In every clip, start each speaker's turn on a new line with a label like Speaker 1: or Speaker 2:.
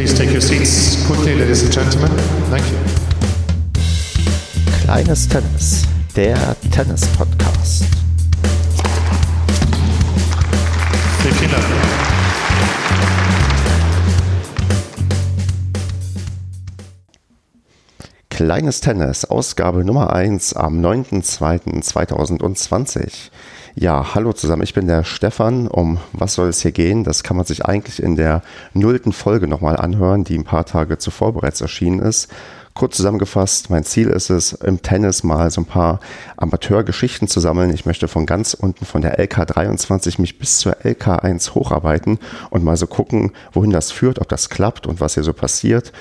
Speaker 1: Please take your seats quickly, ladies and gentlemen. Thank you.
Speaker 2: Kleines Tennis, der Tennis-Podcast.
Speaker 1: Vielen Dank.
Speaker 2: Kleines Tennis, Ausgabe Nummer 1 am 9.2.2020. Ja, hallo zusammen, ich bin der Stefan. Um was soll es hier gehen? Das kann man sich eigentlich in der nullten Folge nochmal anhören, die ein paar Tage zuvor bereits erschienen ist. Kurz zusammengefasst, mein Ziel ist es, im Tennis mal so ein paar Amateurgeschichten zu sammeln. Ich möchte von ganz unten von der LK23 mich bis zur LK1 hocharbeiten und mal so gucken, wohin das führt, ob das klappt und was hier so passiert.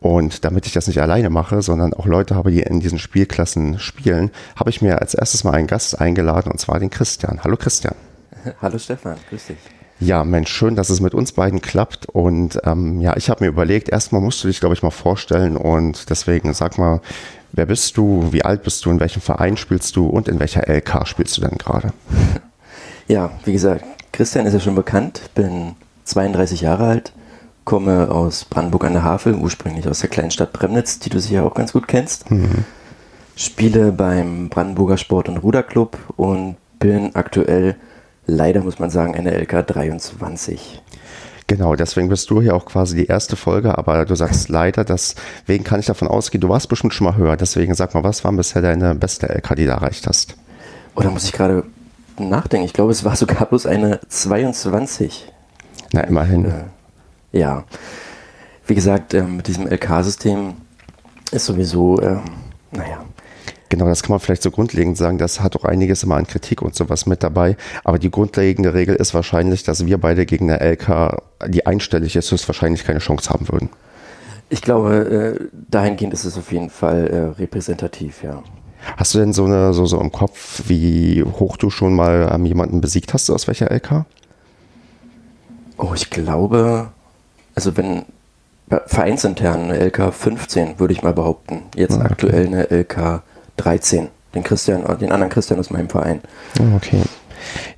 Speaker 2: Und damit ich das nicht alleine mache, sondern auch Leute habe, die in diesen Spielklassen spielen, habe ich mir als erstes mal einen Gast eingeladen und zwar den Christian. Hallo Christian.
Speaker 3: Hallo Stefan, grüß dich.
Speaker 2: Ja, Mensch, schön, dass es mit uns beiden klappt. Und ähm, ja, ich habe mir überlegt, erstmal musst du dich, glaube ich, mal vorstellen. Und deswegen sag mal, wer bist du, wie alt bist du, in welchem Verein spielst du und in welcher LK spielst du denn gerade?
Speaker 3: Ja, wie gesagt, Christian ist ja schon bekannt, bin 32 Jahre alt, komme aus Brandenburg an der Havel, ursprünglich aus der kleinen Stadt Premnitz, die du sicher auch ganz gut kennst. Mhm. Spiele beim Brandenburger Sport- und Ruderclub und bin aktuell leider, muss man sagen, eine LK 23.
Speaker 2: Genau, deswegen bist du hier auch quasi die erste Folge, aber du sagst leider, deswegen kann ich davon ausgehen, du warst bestimmt schon mal höher. Deswegen sag mal, was war bisher deine beste LK, die du erreicht hast?
Speaker 3: Oder oh, muss ich gerade nachdenken? Ich glaube, es war sogar bloß eine 22.
Speaker 2: Na, immerhin. Äh,
Speaker 3: ja. Wie gesagt, äh, mit diesem LK-System ist sowieso, äh, naja,
Speaker 2: Genau, das kann man vielleicht so grundlegend sagen. Das hat auch einiges immer an Kritik und sowas mit dabei. Aber die grundlegende Regel ist wahrscheinlich, dass wir beide gegen eine LK, die einstellig ist, höchstwahrscheinlich keine Chance haben würden.
Speaker 3: Ich glaube, äh, dahingehend ist es auf jeden Fall äh, repräsentativ, ja.
Speaker 2: Hast du denn so, eine, so, so im Kopf, wie hoch du schon mal ähm, jemanden besiegt hast, aus welcher LK?
Speaker 3: Oh, ich glaube, also wenn vereinsintern eine LK 15, würde ich mal behaupten. Jetzt ah, okay. aktuell eine LK 13. Den Christian, den anderen Christian aus meinem Verein.
Speaker 2: Oh, okay.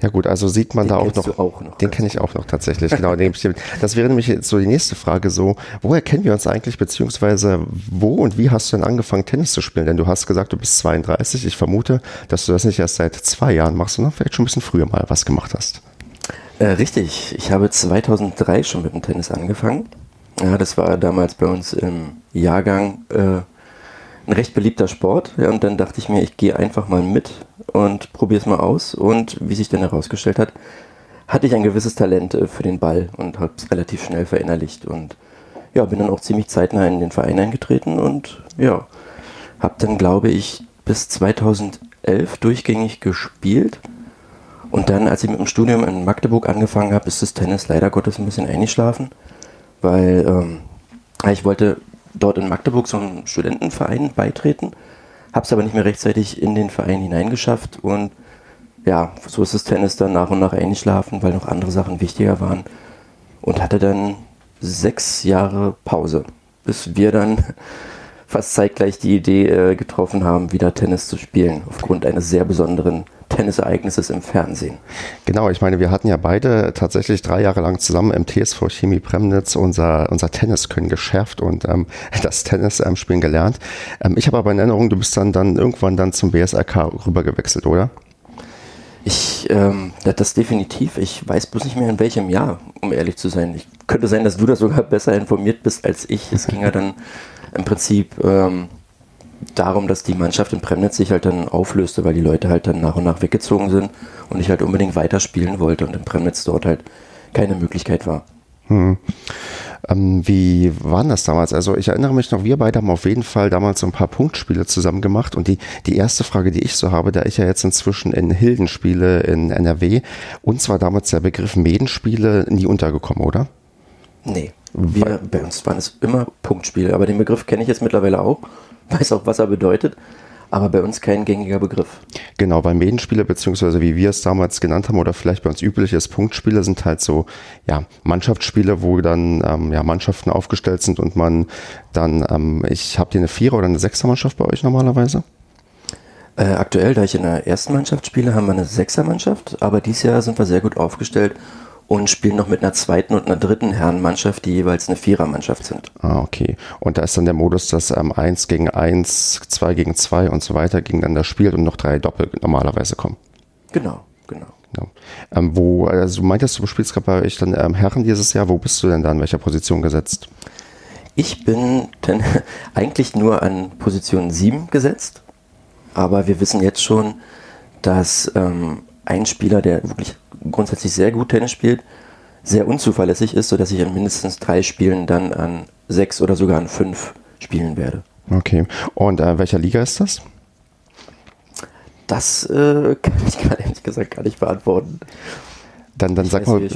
Speaker 2: Ja gut, also sieht man
Speaker 3: den
Speaker 2: da auch noch,
Speaker 3: auch noch.
Speaker 2: Den kenne ich auch noch tatsächlich, genau. das wäre nämlich jetzt so die nächste Frage so, woher kennen wir uns eigentlich, beziehungsweise wo und wie hast du denn angefangen Tennis zu spielen? Denn du hast gesagt, du bist 32. Ich vermute, dass du das nicht erst seit zwei Jahren machst, sondern vielleicht schon ein bisschen früher mal was gemacht hast.
Speaker 3: Äh, richtig, ich habe 2003 schon mit dem Tennis angefangen. Ja, das war damals bei uns im Jahrgang äh, ein recht beliebter Sport. Ja, und dann dachte ich mir, ich gehe einfach mal mit und probiere es mal aus. Und wie sich dann herausgestellt hat, hatte ich ein gewisses Talent äh, für den Ball und habe es relativ schnell verinnerlicht. Und ja, bin dann auch ziemlich zeitnah in den Verein eingetreten und ja, habe dann, glaube ich, bis 2011 durchgängig gespielt. Und dann, als ich mit dem Studium in Magdeburg angefangen habe, ist das Tennis leider Gottes ein bisschen eingeschlafen, weil ähm, ich wollte dort in Magdeburg so einem Studentenverein beitreten, habe es aber nicht mehr rechtzeitig in den Verein hineingeschafft und ja, so ist das Tennis dann nach und nach eingeschlafen, weil noch andere Sachen wichtiger waren und hatte dann sechs Jahre Pause, bis wir dann fast zeitgleich die Idee äh, getroffen haben, wieder Tennis zu spielen, aufgrund eines sehr besonderen Tennisereignisses im Fernsehen.
Speaker 2: Genau, ich meine, wir hatten ja beide tatsächlich drei Jahre lang zusammen im TSV Chemie Premnitz unser, unser Tenniskönnen geschärft und ähm, das Tennis ähm, spielen gelernt. Ähm, ich habe aber in Erinnerung, du bist dann, dann irgendwann dann zum BSRK rübergewechselt, oder?
Speaker 3: Ich, ähm, das definitiv. Ich weiß bloß nicht mehr in welchem Jahr, um ehrlich zu sein. Ich könnte sein, dass du da sogar besser informiert bist als ich. Es ging ja dann im Prinzip ähm, darum, dass die Mannschaft in Premnitz sich halt dann auflöste, weil die Leute halt dann nach und nach weggezogen sind und ich halt unbedingt weiterspielen wollte und in Premnitz dort halt keine Möglichkeit war. Hm.
Speaker 2: Ähm, wie war das damals? Also ich erinnere mich noch, wir beide haben auf jeden Fall damals so ein paar Punktspiele zusammen gemacht und die, die erste Frage, die ich so habe, da ich ja jetzt inzwischen in Hilden spiele in NRW, uns war damals der Begriff Medenspiele nie untergekommen, oder?
Speaker 3: Nee. Wir, bei uns waren es immer Punktspiele, aber den Begriff kenne ich jetzt mittlerweile auch weiß auch, was er bedeutet, aber bei uns kein gängiger Begriff.
Speaker 2: Genau, weil Medenspiele, beziehungsweise wie wir es damals genannt haben, oder vielleicht bei uns üblich ist, Punktspiele sind halt so, ja, Mannschaftsspiele, wo dann ähm, ja, Mannschaften aufgestellt sind und man dann, ähm, ich habe hier eine Vierer- oder eine Sechser-Mannschaft bei euch normalerweise?
Speaker 3: Äh, aktuell, da ich in der ersten Mannschaft spiele, haben wir eine Sechser-Mannschaft, aber dieses Jahr sind wir sehr gut aufgestellt und spielen noch mit einer zweiten und einer dritten Herrenmannschaft, die jeweils eine Vierermannschaft sind.
Speaker 2: Ah, okay. Und da ist dann der Modus, dass ähm, 1 gegen 1, 2 gegen 2 und so weiter gegeneinander spielt und noch drei Doppel normalerweise kommen.
Speaker 3: Genau, genau.
Speaker 2: Ja. Ähm, wo, also du meintest, du spielst gerade bei euch dann ähm, Herren dieses Jahr. Wo bist du denn da in welcher Position gesetzt?
Speaker 3: Ich bin denn eigentlich nur an Position 7 gesetzt, aber wir wissen jetzt schon, dass ähm, ein Spieler, der wirklich grundsätzlich sehr gut Tennis spielt, sehr unzuverlässig ist, sodass ich in mindestens drei Spielen dann an sechs oder sogar an fünf spielen werde.
Speaker 2: Okay. Und äh, welcher Liga ist das?
Speaker 3: Das äh, kann ich gerade ehrlich gesagt gar nicht beantworten.
Speaker 2: Dann, dann sag mal,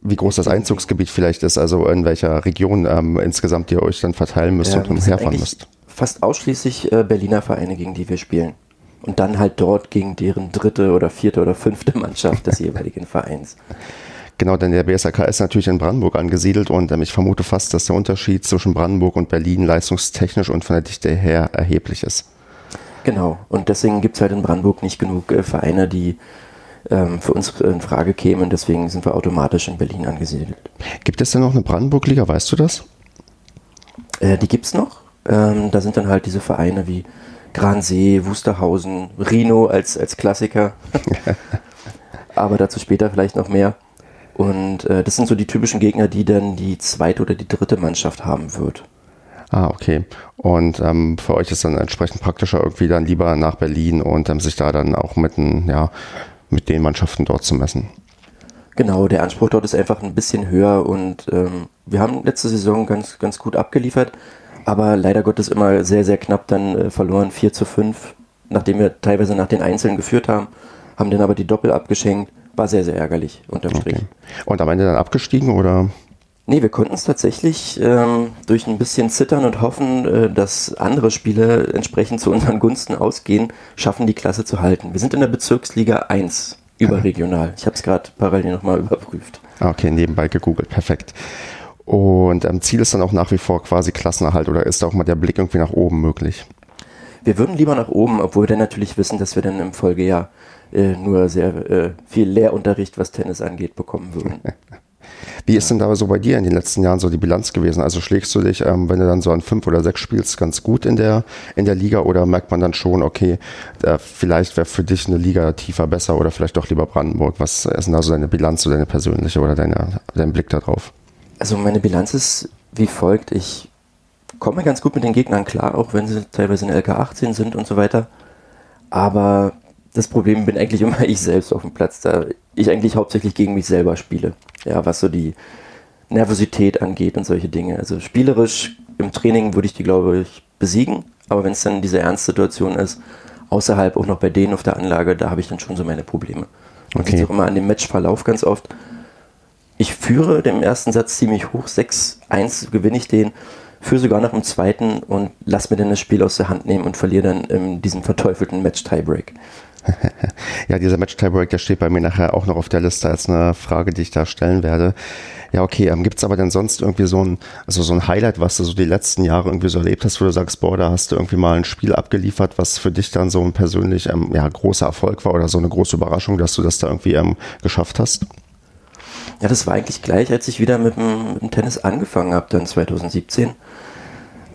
Speaker 2: wie groß das Einzugsgebiet vielleicht ist, also in welcher Region ähm, insgesamt ihr euch dann verteilen müsst
Speaker 3: Ja,
Speaker 2: und umherfahren müsst.
Speaker 3: Fast ausschließlich äh, Berliner Vereine, gegen die wir spielen. Und dann halt dort gegen deren dritte oder vierte oder fünfte Mannschaft des jeweiligen Vereins.
Speaker 2: Genau, denn der BSAK ist natürlich in Brandenburg angesiedelt und ähm, ich vermute fast, dass der Unterschied zwischen Brandenburg und Berlin leistungstechnisch und von der Dichte her erheblich ist.
Speaker 3: Genau. Und deswegen gibt es halt in Brandenburg nicht genug äh, Vereine, die ähm, für uns in Frage kämen. Deswegen sind wir automatisch in Berlin angesiedelt.
Speaker 2: Gibt es denn noch eine Brandenburg-Liga, weißt du das?
Speaker 3: Äh, die gibt's noch. Ähm, da sind dann halt diese Vereine wie Gransee, Wusterhausen, Rhino als, als Klassiker. Aber dazu später vielleicht noch mehr. Und äh, das sind so die typischen Gegner, die dann die zweite oder die dritte Mannschaft haben wird.
Speaker 2: Ah, okay. Und ähm, für euch ist dann entsprechend praktischer, irgendwie dann lieber nach Berlin und ähm, sich da dann auch mit, den, ja, mit den Mannschaften dort zu messen.
Speaker 3: Genau, der Anspruch dort ist einfach ein bisschen höher und ähm, wir haben letzte Saison ganz, ganz gut abgeliefert, aber leider Gottes immer sehr, sehr knapp dann äh, verloren, 4 zu 5, nachdem wir teilweise nach den Einzelnen geführt haben, haben dann aber die Doppel abgeschenkt, war sehr, sehr ärgerlich unterm Strich.
Speaker 2: Okay. Und am Ende dann abgestiegen oder?
Speaker 3: Nee, wir konnten es tatsächlich ähm, durch ein bisschen Zittern und Hoffen, äh, dass andere Spiele entsprechend zu unseren Gunsten ausgehen, schaffen, die Klasse zu halten. Wir sind in der Bezirksliga 1 überregional. Ich habe es gerade parallel nochmal überprüft.
Speaker 2: Ah, Okay, nebenbei gegoogelt, perfekt. Und ähm, Ziel ist dann auch nach wie vor quasi Klassenerhalt oder ist da auch mal der Blick irgendwie nach oben möglich?
Speaker 3: Wir würden lieber nach oben, obwohl wir dann natürlich wissen, dass wir dann im Folgejahr äh, nur sehr äh, viel Lehrunterricht, was Tennis angeht, bekommen würden.
Speaker 2: Wie ist denn da so bei dir in den letzten Jahren so die Bilanz gewesen? Also schlägst du dich, ähm, wenn du dann so an fünf oder sechs spielst, ganz gut in der, in der Liga oder merkt man dann schon, okay, äh, vielleicht wäre für dich eine Liga tiefer besser oder vielleicht doch lieber Brandenburg? Was ist denn da so deine Bilanz, so deine persönliche oder deine, dein Blick darauf?
Speaker 3: Also meine Bilanz ist wie folgt. Ich komme ganz gut mit den Gegnern klar, auch wenn sie teilweise in LK 18 sind und so weiter. Aber das Problem bin eigentlich immer ich selbst auf dem Platz, da ich eigentlich hauptsächlich gegen mich selber spiele. Ja, was so die Nervosität angeht und solche Dinge. Also spielerisch im Training würde ich die, glaube ich, besiegen. Aber wenn es dann diese Ernstsituation ist, außerhalb auch noch bei denen auf der Anlage, da habe ich dann schon so meine Probleme. Man
Speaker 2: Okay.
Speaker 3: sieht auch immer an dem Matchverlauf ganz oft. Ich führe den ersten Satz ziemlich hoch, 6-1 gewinne ich den, führe sogar noch im zweiten und lass mir dann das Spiel aus der Hand nehmen und verliere dann in diesem verteufelten Match-Tiebreak.
Speaker 2: Ja, dieser Match-Tiebreak, der steht bei mir nachher auch noch auf der Liste als eine Frage, die ich da stellen werde. Ja, okay, ähm, gibt's aber denn sonst irgendwie so ein, also so ein Highlight, was du so die letzten Jahre irgendwie so erlebt hast, wo du sagst, boah, da hast du irgendwie mal ein Spiel abgeliefert, was für dich dann so ein persönlich ähm, ja, großer Erfolg war oder so eine große Überraschung, dass du das da irgendwie ähm, geschafft hast?
Speaker 3: Ja, das war eigentlich gleich, als ich wieder mit dem, mit dem Tennis angefangen habe, dann 2017,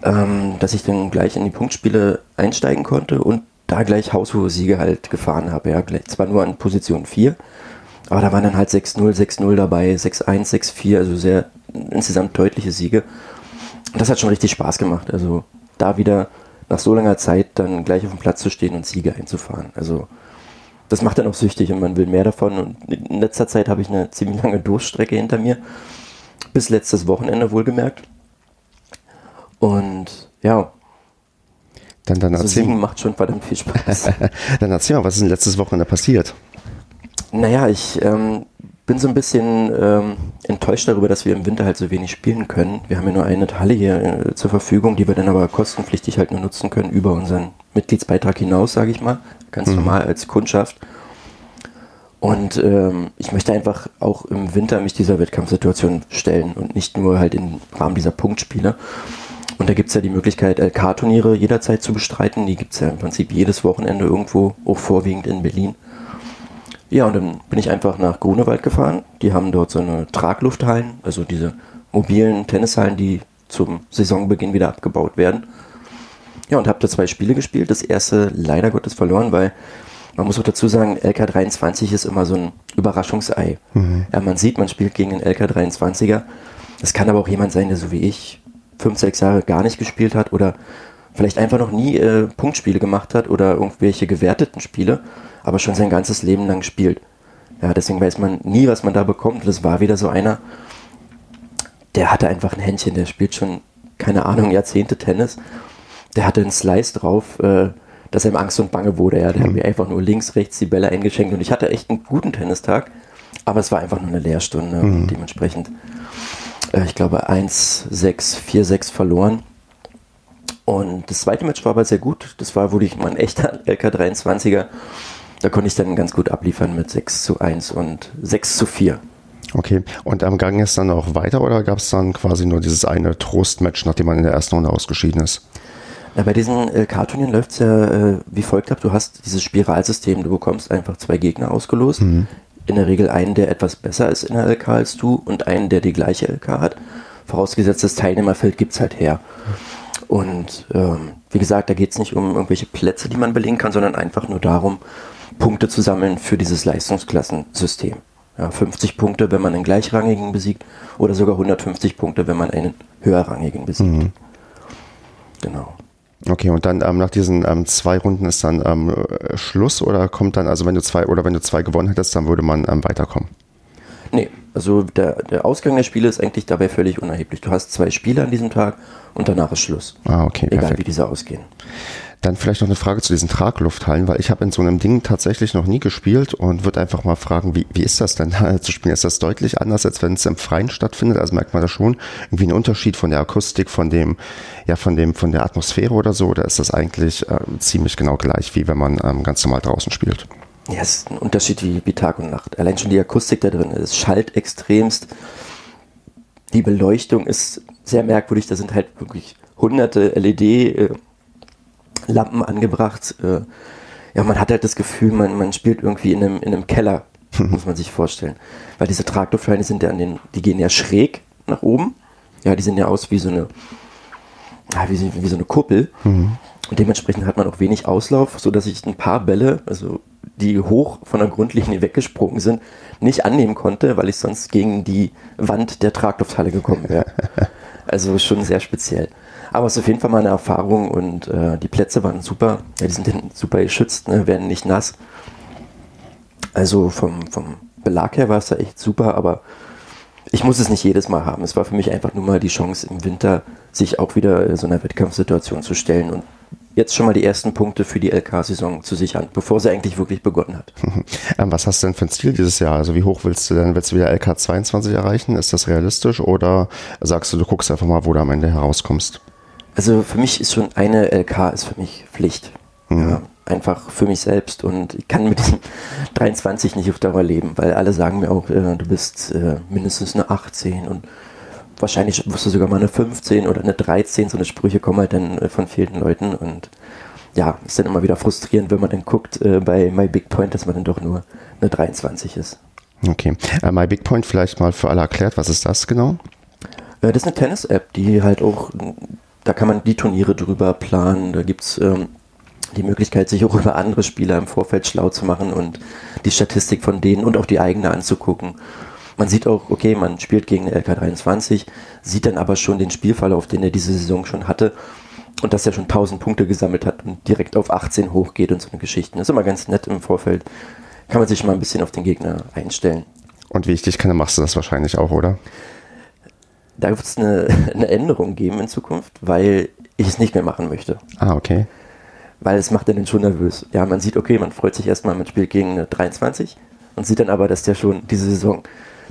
Speaker 3: ähm, dass ich dann gleich in die Punktspiele einsteigen konnte und da gleich haushohe Siege halt gefahren habe. Ja, zwar nur an Position 4, aber da waren dann halt 6-0, 6-0 dabei, 6-1, 6-4, also sehr insgesamt deutliche Siege. Und das hat schon richtig Spaß gemacht. Also da wieder nach so langer Zeit dann gleich auf dem Platz zu stehen und Siege einzufahren. Also das macht dann auch süchtig und man will mehr davon. Und in letzter Zeit habe ich eine ziemlich lange Durststrecke hinter mir. Bis letztes Wochenende wohlgemerkt. Und ja,
Speaker 2: Dann, dann,
Speaker 3: also
Speaker 2: erzähl,
Speaker 3: Siegen macht schon verdammt viel Spaß.
Speaker 2: dann erzähl mal, was ist denn letztes Wochenende passiert?
Speaker 3: naja, ich ähm, bin so ein bisschen ähm, enttäuscht darüber, dass wir im Winter halt so wenig spielen können. Wir haben ja nur eine Halle hier äh, zur Verfügung, die wir dann aber kostenpflichtig halt nur nutzen können über unseren Mitgliedsbeitrag hinaus, sage ich mal. Ganz normal als Kundschaft. Und ähm, ich möchte einfach auch im Winter mich dieser Wettkampfsituation stellen und nicht nur halt im Rahmen dieser Punktspiele. Und da gibt es ja die Möglichkeit, LK-Turniere jederzeit zu bestreiten. Die gibt es ja im Prinzip jedes Wochenende irgendwo, auch vorwiegend in Berlin. Ja, und dann bin ich einfach nach Grunewald gefahren. Die haben dort so eine Traglufthallen, also diese mobilen Tennishallen, die zum Saisonbeginn wieder abgebaut werden. Ja, und habe da zwei Spiele gespielt. Das erste leider Gottes verloren, weil man muss auch dazu sagen, LK23 ist immer so ein Überraschungsei. Mhm. Ja, man sieht, man spielt gegen den LK23er. Das kann aber auch jemand sein, der so wie ich fünf, sechs Jahre gar nicht gespielt hat oder vielleicht einfach noch nie äh, Punktspiele gemacht hat oder irgendwelche gewerteten Spiele, aber schon sein ganzes Leben lang spielt. Ja, deswegen weiß man nie, was man da bekommt. Das war wieder so einer, der hatte einfach ein Händchen, der spielt schon, keine Ahnung, Jahrzehnte Tennis. Der hatte einen Slice drauf, äh, dass er ihm Angst und Bange wurde. Ja. Der mhm. hat mir einfach nur links, rechts die Bälle eingeschenkt und ich hatte echt einen guten Tennistag, aber es war einfach nur eine Lehrstunde mhm. und dementsprechend, äh, ich glaube, 1, 6, 4, 6 verloren. Und das zweite Match war aber sehr gut. Das war wirklich mein echter LK23er. Da konnte ich dann ganz gut abliefern mit 6 zu 1 und 6 zu 4.
Speaker 2: Okay, und am Gang ist dann auch weiter oder gab es dann quasi nur dieses eine Trostmatch, nachdem man in der ersten Runde ausgeschieden ist?
Speaker 3: Ja, bei diesen LK-Turnieren läuft es ja äh, wie folgt ab. Du hast dieses Spiralsystem, du bekommst einfach zwei Gegner ausgelost. Mhm. In der Regel einen, der etwas besser ist in der LK als du und einen, der die gleiche LK hat. Vorausgesetzt, das Teilnehmerfeld gibt es halt her. Und ähm, wie gesagt, da geht es nicht um irgendwelche Plätze, die man belegen kann, sondern einfach nur darum, Punkte zu sammeln für dieses Leistungsklassensystem. Ja, 50 Punkte, wenn man einen gleichrangigen besiegt, oder sogar 150 Punkte, wenn man einen höherrangigen besiegt. Mhm.
Speaker 2: Genau. Okay, und dann ähm, nach diesen ähm, zwei Runden ist dann ähm, Schluss oder kommt dann, also wenn du zwei oder wenn du zwei gewonnen hättest, dann würde man ähm, weiterkommen?
Speaker 3: Nee, also der, der Ausgang der Spiele ist eigentlich dabei völlig unerheblich. Du hast zwei Spiele an diesem Tag und danach ist Schluss.
Speaker 2: Ah, okay.
Speaker 3: Egal perfekt. wie diese ausgehen.
Speaker 2: Dann vielleicht noch eine Frage zu diesen Traglufthallen, weil ich habe in so einem Ding tatsächlich noch nie gespielt und würde einfach mal fragen, wie, wie ist das denn da zu spielen? Ist das deutlich anders, als wenn es im Freien stattfindet? Also merkt man da schon irgendwie einen Unterschied von der Akustik, von dem, ja, von dem, von der Atmosphäre oder so? Oder ist das eigentlich äh, ziemlich genau gleich, wie wenn man ähm, ganz normal draußen spielt?
Speaker 3: Ja, es ist ein Unterschied wie, wie Tag und Nacht. Allein schon die Akustik da drin, es schallt extremst. Die Beleuchtung ist sehr merkwürdig, da sind halt wirklich hunderte LED- äh, angebracht. Äh, ja, man hat halt das Gefühl, man, man spielt irgendwie in einem, in einem Keller, muss man sich vorstellen. Weil diese Tragluftscheine sind ja an den, die gehen ja schräg nach oben. Ja, die sehen ja aus wie so eine, wie, wie so eine Kuppel. Mhm. Und dementsprechend hat man auch wenig Auslauf, sodass ich ein paar Bälle, also die hoch von der Grundlinie weggesprungen sind, nicht annehmen konnte, weil ich sonst gegen die Wand der Traglufthalle gekommen wäre. Also schon sehr speziell. Aber es ist auf jeden Fall mal eine Erfahrung und äh, die Plätze waren super. Ja, die sind super geschützt, ne, werden nicht nass. Also vom, vom Belag her war es da echt super, aber ich muss es nicht jedes Mal haben. Es war für mich einfach nur mal die Chance im Winter, sich auch wieder so einer Wettkampfsituation zu stellen und jetzt schon mal die ersten Punkte für die LK-Saison zu sichern, bevor sie eigentlich wirklich begonnen hat.
Speaker 2: Ähm, was hast du denn für ein Ziel dieses Jahr? Also wie hoch willst du denn, willst du wieder LK 22 erreichen? Ist das realistisch oder sagst du, du guckst einfach mal, wo du am Ende herauskommst?
Speaker 3: Also für mich ist schon eine LK ist für mich Pflicht. Mhm. Ja, einfach für mich selbst und ich kann mit diesem 23 nicht auf Dauer leben, weil alle sagen mir auch, äh, du bist äh, mindestens eine 18 und wahrscheinlich du sogar mal eine 15 oder eine 13. So eine Sprüche kommen halt dann äh, von vielen Leuten und ja, ist dann immer wieder frustrierend, wenn man dann guckt äh, bei My Big Point, dass man dann doch nur eine 23 ist.
Speaker 2: Okay. Uh, My Big Point vielleicht mal für alle erklärt, was ist das genau?
Speaker 3: Äh, das ist eine Tennis-App, die halt auch da kann man die Turniere drüber planen. Da gibt es ähm, die Möglichkeit, sich auch über andere Spieler im Vorfeld schlau zu machen und die Statistik von denen und auch die eigene anzugucken. Man sieht auch, okay, man spielt gegen eine LK23, sieht dann aber schon den Spielverlauf, den er diese Saison schon hatte und dass er schon 1000 Punkte gesammelt hat und direkt auf 18 hochgeht und so eine Geschichte. Das ist immer ganz nett im Vorfeld. Kann man sich mal ein bisschen auf den Gegner einstellen.
Speaker 2: Und wie ich dich kenne, machst du das wahrscheinlich auch, oder?
Speaker 3: da wird es eine, eine, Änderung geben in Zukunft, weil ich es nicht mehr machen möchte.
Speaker 2: Ah, okay.
Speaker 3: Weil es macht dann schon nervös. Ja, man sieht, okay, man freut sich erstmal, man spielt gegen eine 23 und sieht dann aber, dass der schon diese Saison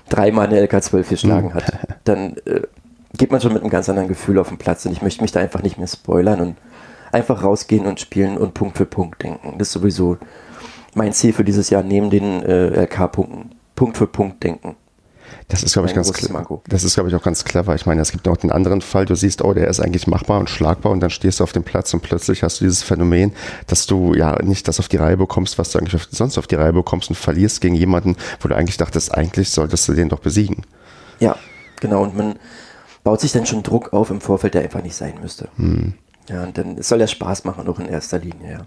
Speaker 3: dreimal eine LK12 geschlagen hat. Dann äh, geht man schon mit einem ganz anderen Gefühl auf den Platz und ich möchte mich da einfach nicht mehr spoilern und einfach rausgehen und spielen und Punkt für Punkt denken. Das ist sowieso mein Ziel für dieses Jahr, neben den äh, LK-Punkten. Punkt für Punkt denken.
Speaker 2: Das ist, glaube ich, ganz. Das ist, glaube ich, auch ganz clever. Ich meine, es gibt auch den anderen Fall, du siehst, oh, der ist eigentlich machbar und schlagbar und dann stehst du auf dem Platz und plötzlich hast du dieses Phänomen, dass du ja nicht das auf die Reihe bekommst, was du eigentlich auf, sonst auf die Reihe bekommst und verlierst gegen jemanden, wo du eigentlich dachtest, eigentlich solltest du den doch besiegen.
Speaker 3: Ja, genau. Und man baut sich dann schon Druck auf im Vorfeld, der einfach nicht sein müsste. Ja, und dann soll ja Spaß machen, auch in erster Linie, ja.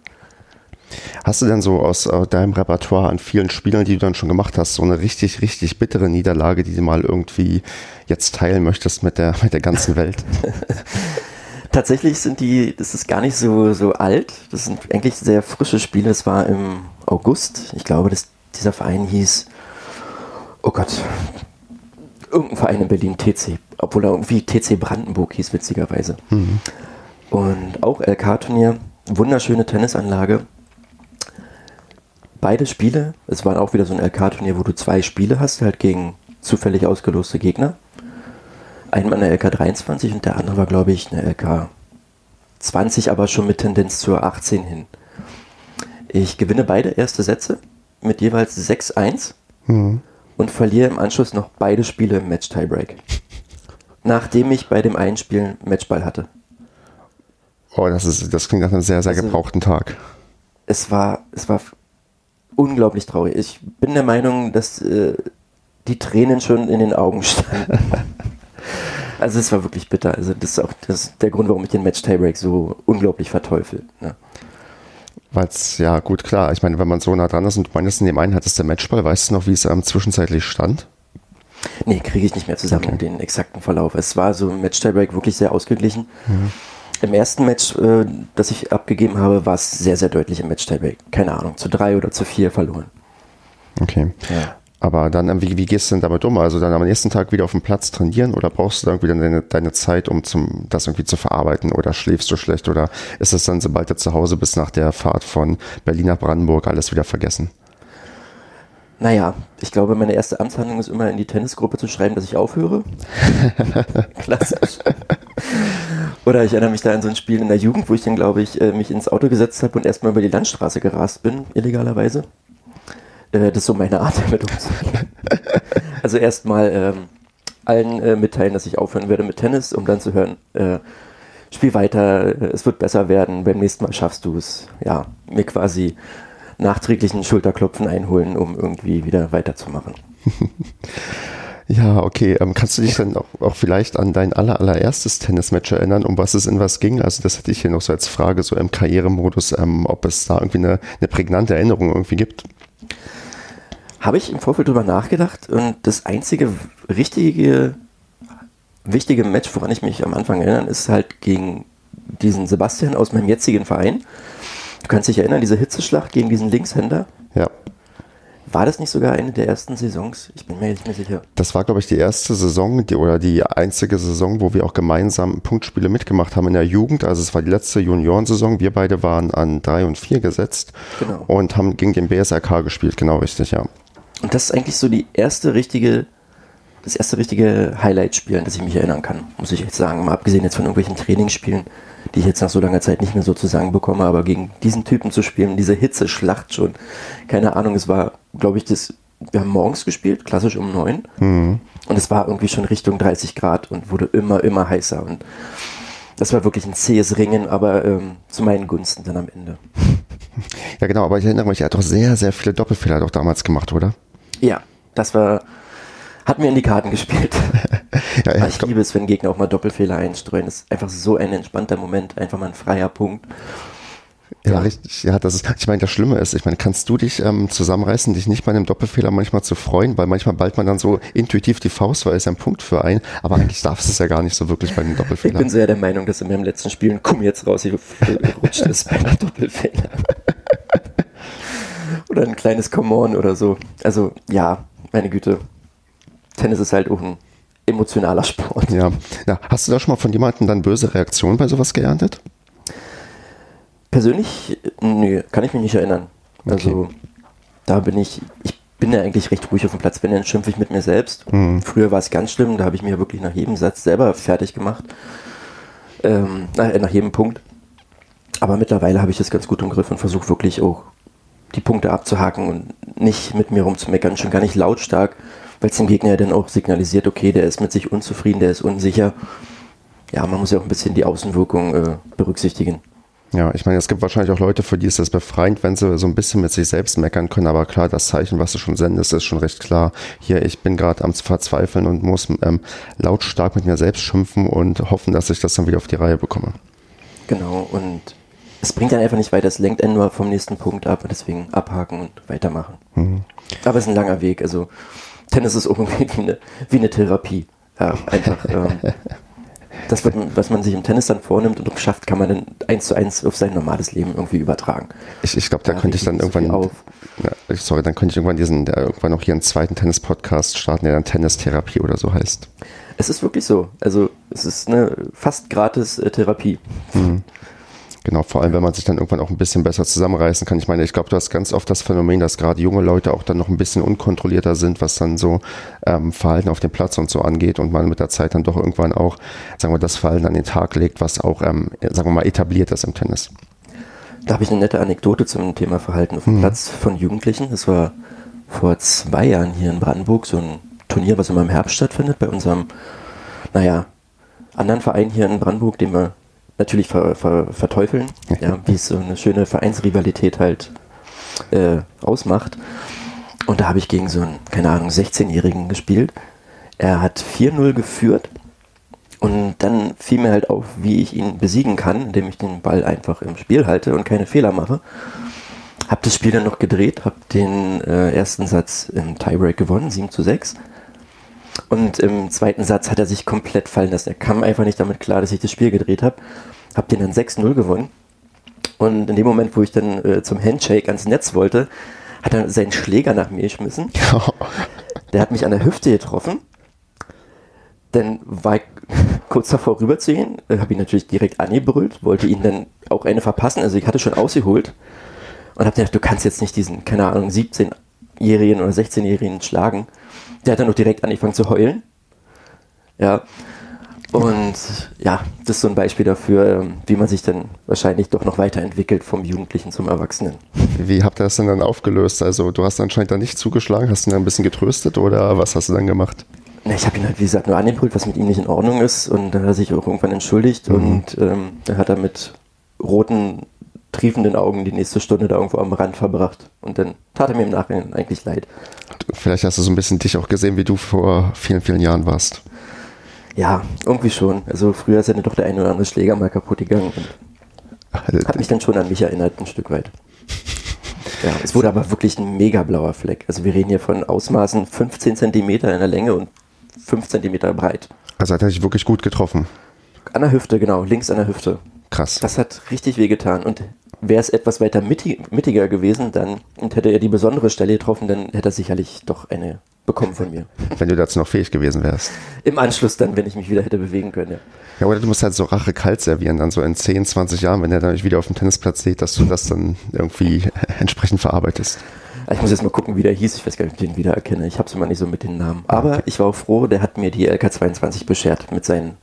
Speaker 2: Hast du denn so aus äh, deinem Repertoire an vielen Spielen, die du dann schon gemacht hast, so eine richtig, richtig bittere Niederlage, die du mal irgendwie jetzt teilen möchtest mit der, mit der ganzen Welt?
Speaker 3: Tatsächlich sind die, das ist gar nicht so, so alt. Das sind eigentlich sehr frische Spiele. Es war im August. Ich glaube, dass dieser Verein hieß, oh Gott, irgendein Verein in Berlin, TC. Obwohl er irgendwie TC Brandenburg hieß, witzigerweise. Und auch LK-Turnier, wunderschöne Tennisanlage. Beide Spiele, es war auch wieder so ein LK-Turnier, wo du zwei Spiele hast, halt gegen zufällig ausgeloste Gegner. Einmal eine LK 23 und der andere war, glaube ich, eine LK 20, aber schon mit Tendenz zur 18 hin. Ich gewinne beide erste Sätze mit jeweils 6-1 und verliere im Anschluss noch beide Spiele im Match-Tiebreak. Nachdem ich bei dem einen Spiel Matchball hatte.
Speaker 2: Oh, das, ist, das klingt nach einem sehr, sehr
Speaker 3: Also-
Speaker 2: gebrauchten Tag.
Speaker 3: Es war, es war unglaublich traurig. Ich bin der Meinung, dass äh, die Tränen schon in den Augen standen. also es war wirklich bitter. Also das ist auch das, der Grund, warum ich den Match-Tiebreak so unglaublich verteufel. Ne?
Speaker 2: Weil es, ja, gut, klar. Ich meine, wenn man so nah dran ist und du meinst, in dem einen hattest du Matchball, weißt du noch, wie es ähm, zwischenzeitlich stand?
Speaker 3: Nee, kriege ich nicht mehr zusammen, den exakten Verlauf. Es war so im Match-Tiebreak wirklich sehr ausgeglichen. Im ersten Match, äh, das ich abgegeben habe, war es sehr, sehr deutlich im Match-Tiebreak. Keine Ahnung, zu drei oder zu vier verloren.
Speaker 2: Okay.
Speaker 3: Ja.
Speaker 2: Aber dann, ähm, wie, wie gehst du denn damit um? Also dann am nächsten Tag wieder auf dem Platz trainieren oder brauchst du dann irgendwie deine, deine Zeit, um zum, das irgendwie zu verarbeiten oder schläfst du schlecht oder ist es dann, sobald du zu Hause bist nach der Fahrt von Berlin nach Brandenburg, alles wieder vergessen?
Speaker 3: Naja, ich glaube, meine erste Amtshandlung ist immer in die Tennisgruppe zu schreiben, dass ich aufhöre. Klassisch. Oder ich erinnere mich da an so ein Spiel in der Jugend, wo ich dann, glaube ich, äh, mich ins Auto gesetzt habe und erstmal über die Landstraße gerast bin, illegalerweise. Äh, Das ist so meine Art, damit umzugehen. Also erstmal ähm, allen äh, mitteilen, dass ich aufhören werde mit Tennis, um dann zu hören, äh, spiel weiter, es wird besser werden, beim nächsten Mal schaffst du es. Ja, mir quasi nachträglichen Schulterklopfen einholen, um irgendwie wieder weiterzumachen.
Speaker 2: Ja, okay. Ähm, kannst du dich dann auch, auch vielleicht an dein aller, allererstes Tennismatch erinnern, um was es in was ging? Also das hätte ich hier noch so als Frage, so im Karrieremodus, ähm, ob es da irgendwie eine, eine prägnante Erinnerung irgendwie gibt.
Speaker 3: Habe ich im Vorfeld drüber nachgedacht und das einzige richtige, wichtige Match, woran ich mich am Anfang erinnern, ist halt gegen diesen Sebastian aus meinem jetzigen Verein. Du kannst dich erinnern, diese Hitzeschlacht gegen diesen Linkshänder.
Speaker 2: Ja.
Speaker 3: War das nicht sogar eine der ersten Saisons? Ich bin mir nicht mehr sicher.
Speaker 2: Das war, glaube ich, die erste Saison die, oder die einzige Saison, wo wir auch gemeinsam Punktspiele mitgemacht haben in der Jugend. Also es war die letzte Juniorensaison. Wir beide waren an drei und vier gesetzt
Speaker 3: Genau.
Speaker 2: und haben gegen den BSRK gespielt. Genau richtig, ja.
Speaker 3: Und das ist eigentlich so die erste richtige, das erste richtige Highlight-Spiel, an das ich mich erinnern kann, muss ich jetzt sagen. Mal abgesehen jetzt von irgendwelchen Trainingsspielen, die ich jetzt nach so langer Zeit nicht mehr so zu sagen bekomme, aber gegen diesen Typen zu spielen, diese Hitzeschlacht schon, keine Ahnung, es war, glaube ich, das, wir haben morgens gespielt, klassisch um neun. Und es war irgendwie schon Richtung 30 Grad und wurde immer, immer heißer. Und das war wirklich ein zähes Ringen, aber ähm, zu meinen Gunsten dann am Ende.
Speaker 2: Ja, genau, aber ich erinnere mich, er hat doch sehr, sehr viele Doppelfehler doch damals gemacht, oder?
Speaker 3: Ja, das war, hat mir in die Karten gespielt.
Speaker 2: Ja, ja,
Speaker 3: ich liebe es, wenn Gegner auch mal Doppelfehler einstreuen. Das ist einfach so ein entspannter Moment, einfach mal ein freier Punkt.
Speaker 2: Ja, richtig. Ja, das ist, ich meine, das Schlimme ist, ich meine, kannst du dich ähm, zusammenreißen, dich nicht bei einem Doppelfehler manchmal zu freuen, weil manchmal ballt man dann so intuitiv die Faust, weil es ja ein Punkt für einen, aber eigentlich darf es ja gar nicht so wirklich bei einem
Speaker 3: Ich
Speaker 2: Doppelfehler.
Speaker 3: bin sehr der Meinung, dass in meinem letzten Spiel ein Komm jetzt raus, hier rutscht ist bei einem Doppelfehler. oder ein kleines Come on oder so. Also, ja, meine Güte. Tennis ist halt auch ein emotionaler Sport.
Speaker 2: ja. ja. Hast du da schon mal von jemandem dann böse Reaktionen bei sowas geerntet?
Speaker 3: Persönlich, äh, nö, kann ich mich nicht erinnern. Also, da bin ich, ich bin ja eigentlich recht ruhig auf dem Platz. Wenn, dann schimpfe ich mit mir selbst. Früher war es ganz schlimm, da habe ich mir wirklich nach jedem Satz selber fertig gemacht. Ähm, nach, nach jedem Punkt. Aber mittlerweile habe ich das ganz gut im Griff und versuche wirklich auch die Punkte abzuhaken und nicht mit mir rumzumeckern, schon gar nicht lautstark, weil es dem Gegner ja dann auch signalisiert, okay, der ist mit sich unzufrieden, der ist unsicher. Ja, man muss ja auch ein bisschen die Außenwirkung äh, berücksichtigen.
Speaker 2: Ja, ich meine, es gibt wahrscheinlich auch Leute, für die ist das befreiend, wenn sie so ein bisschen mit sich selbst meckern können, aber klar, das Zeichen, was du schon sendest, ist schon recht klar. Hier, ich bin gerade am Verzweifeln und muss ähm, lautstark mit mir selbst schimpfen und hoffen, dass ich das dann wieder auf die Reihe bekomme.
Speaker 3: Genau, und es bringt dann einfach nicht weiter, es lenkt einen nur vom nächsten Punkt ab, deswegen abhaken und weitermachen. Mhm. Aber es ist ein langer Weg, also Tennis ist irgendwie wie eine, wie eine Therapie. Ja, einfach. ähm, das, was man sich im Tennis dann vornimmt und schafft, kann man dann eins zu eins auf sein normales Leben irgendwie übertragen.
Speaker 2: Ich, ich glaube, da, da könnte ich dann irgendwann, ja, sorry, dann könnte ich irgendwann diesen, irgendwann noch hier einen zweiten Tennis-Podcast starten, der dann Tennis-Therapie oder so heißt.
Speaker 3: Es ist wirklich so. Also es ist eine fast gratis äh, Therapie.
Speaker 2: Mhm. Genau, vor allem, wenn man sich dann irgendwann auch ein bisschen besser zusammenreißen kann. Ich meine, ich glaube, du hast ganz oft das Phänomen, dass gerade junge Leute auch dann noch ein bisschen unkontrollierter sind, was dann so ähm, Verhalten auf dem Platz und so angeht und man mit der Zeit dann doch irgendwann auch, sagen wir, das Verhalten an den Tag legt, was auch, ähm, sagen wir mal, etabliert ist im Tennis.
Speaker 3: Da habe ich eine nette Anekdote zum Thema Verhalten auf dem mhm. Platz von Jugendlichen. Das war vor zwei Jahren hier in Brandenburg so ein Turnier, was immer im Herbst stattfindet, bei unserem, naja, anderen Verein hier in Brandenburg, den wir natürlich ver, ver, verteufeln, ja, wie es so eine schöne Vereinsrivalität halt äh, ausmacht. Und da habe ich gegen so einen, keine Ahnung, 16-Jährigen gespielt. Er hat 4-0 geführt und dann fiel mir halt auf, wie ich ihn besiegen kann, indem ich den Ball einfach im Spiel halte und keine Fehler mache. Hab das Spiel dann noch gedreht, hab den äh, ersten Satz im Tiebreak gewonnen, 7 zu 6. Und im zweiten Satz hat er sich komplett fallen lassen. Er kam einfach nicht damit klar, dass ich das Spiel gedreht habe. Hab den dann 6-0 gewonnen. Und in dem Moment, wo ich dann äh, zum Handshake ans Netz wollte, hat er seinen Schläger nach mir geschmissen. Der hat mich an der Hüfte getroffen. Dann war ich kurz davor rüberzugehen, äh, habe ihn natürlich direkt angebrüllt, wollte ihn dann auch eine verpassen. Also ich hatte schon ausgeholt und habe gedacht, du kannst jetzt nicht diesen, keine Ahnung, 17-Jährigen oder 16-Jährigen schlagen. Der hat dann auch direkt angefangen zu heulen. Ja. Und ja, das ist so ein Beispiel dafür, ähm, wie man sich dann wahrscheinlich doch noch weiterentwickelt vom Jugendlichen zum Erwachsenen.
Speaker 2: Wie habt ihr das denn dann aufgelöst? Also du hast anscheinend dann nicht zugeschlagen, hast ihn dann ein bisschen getröstet oder was hast du dann gemacht?
Speaker 3: Na, ich habe ihn halt, wie gesagt, nur angebrüllt, was mit ihm nicht in Ordnung ist und dann hat er sich auch irgendwann entschuldigt mhm. und ähm, dann hat er mit roten triefenden Augen die nächste Stunde da irgendwo am Rand verbracht. Und dann tat er mir im Nachhinein eigentlich leid.
Speaker 2: Vielleicht hast du so ein bisschen dich auch gesehen, wie du vor vielen, vielen Jahren warst.
Speaker 3: Ja, irgendwie schon. Also früher ist ja doch der eine oder andere Schläger mal kaputt gegangen. Und hat mich dann schon an mich erinnert, ein Stück weit. Ja, es wurde aber wirklich ein mega blauer Fleck. Also wir reden hier von Ausmaßen 15 cm in der Länge und 5 cm breit.
Speaker 2: Also hat er sich wirklich gut getroffen.
Speaker 3: An der Hüfte, genau, links an der Hüfte.
Speaker 2: Krass.
Speaker 3: Das hat richtig wehgetan. Und wäre es etwas weiter mittig, mittiger gewesen, dann und hätte er die besondere Stelle getroffen, dann hätte er sicherlich doch eine bekommen von mir.
Speaker 2: Wenn du dazu noch fähig gewesen wärst.
Speaker 3: Im Anschluss dann, wenn ich mich wieder hätte bewegen können, ja.
Speaker 2: Ja, oder du musst halt so Rache kalt servieren, dann so in 10, 20 Jahren, wenn er dann wieder auf dem Tennisplatz steht, dass du das dann irgendwie entsprechend verarbeitest.
Speaker 3: Ich muss jetzt mal gucken, wie der hieß. Ich weiß gar nicht, ob ich den wiedererkenne. Ich habe es immer nicht so mit den Namen. Aber okay. ich war auch froh, der hat mir die LK22 beschert mit seinen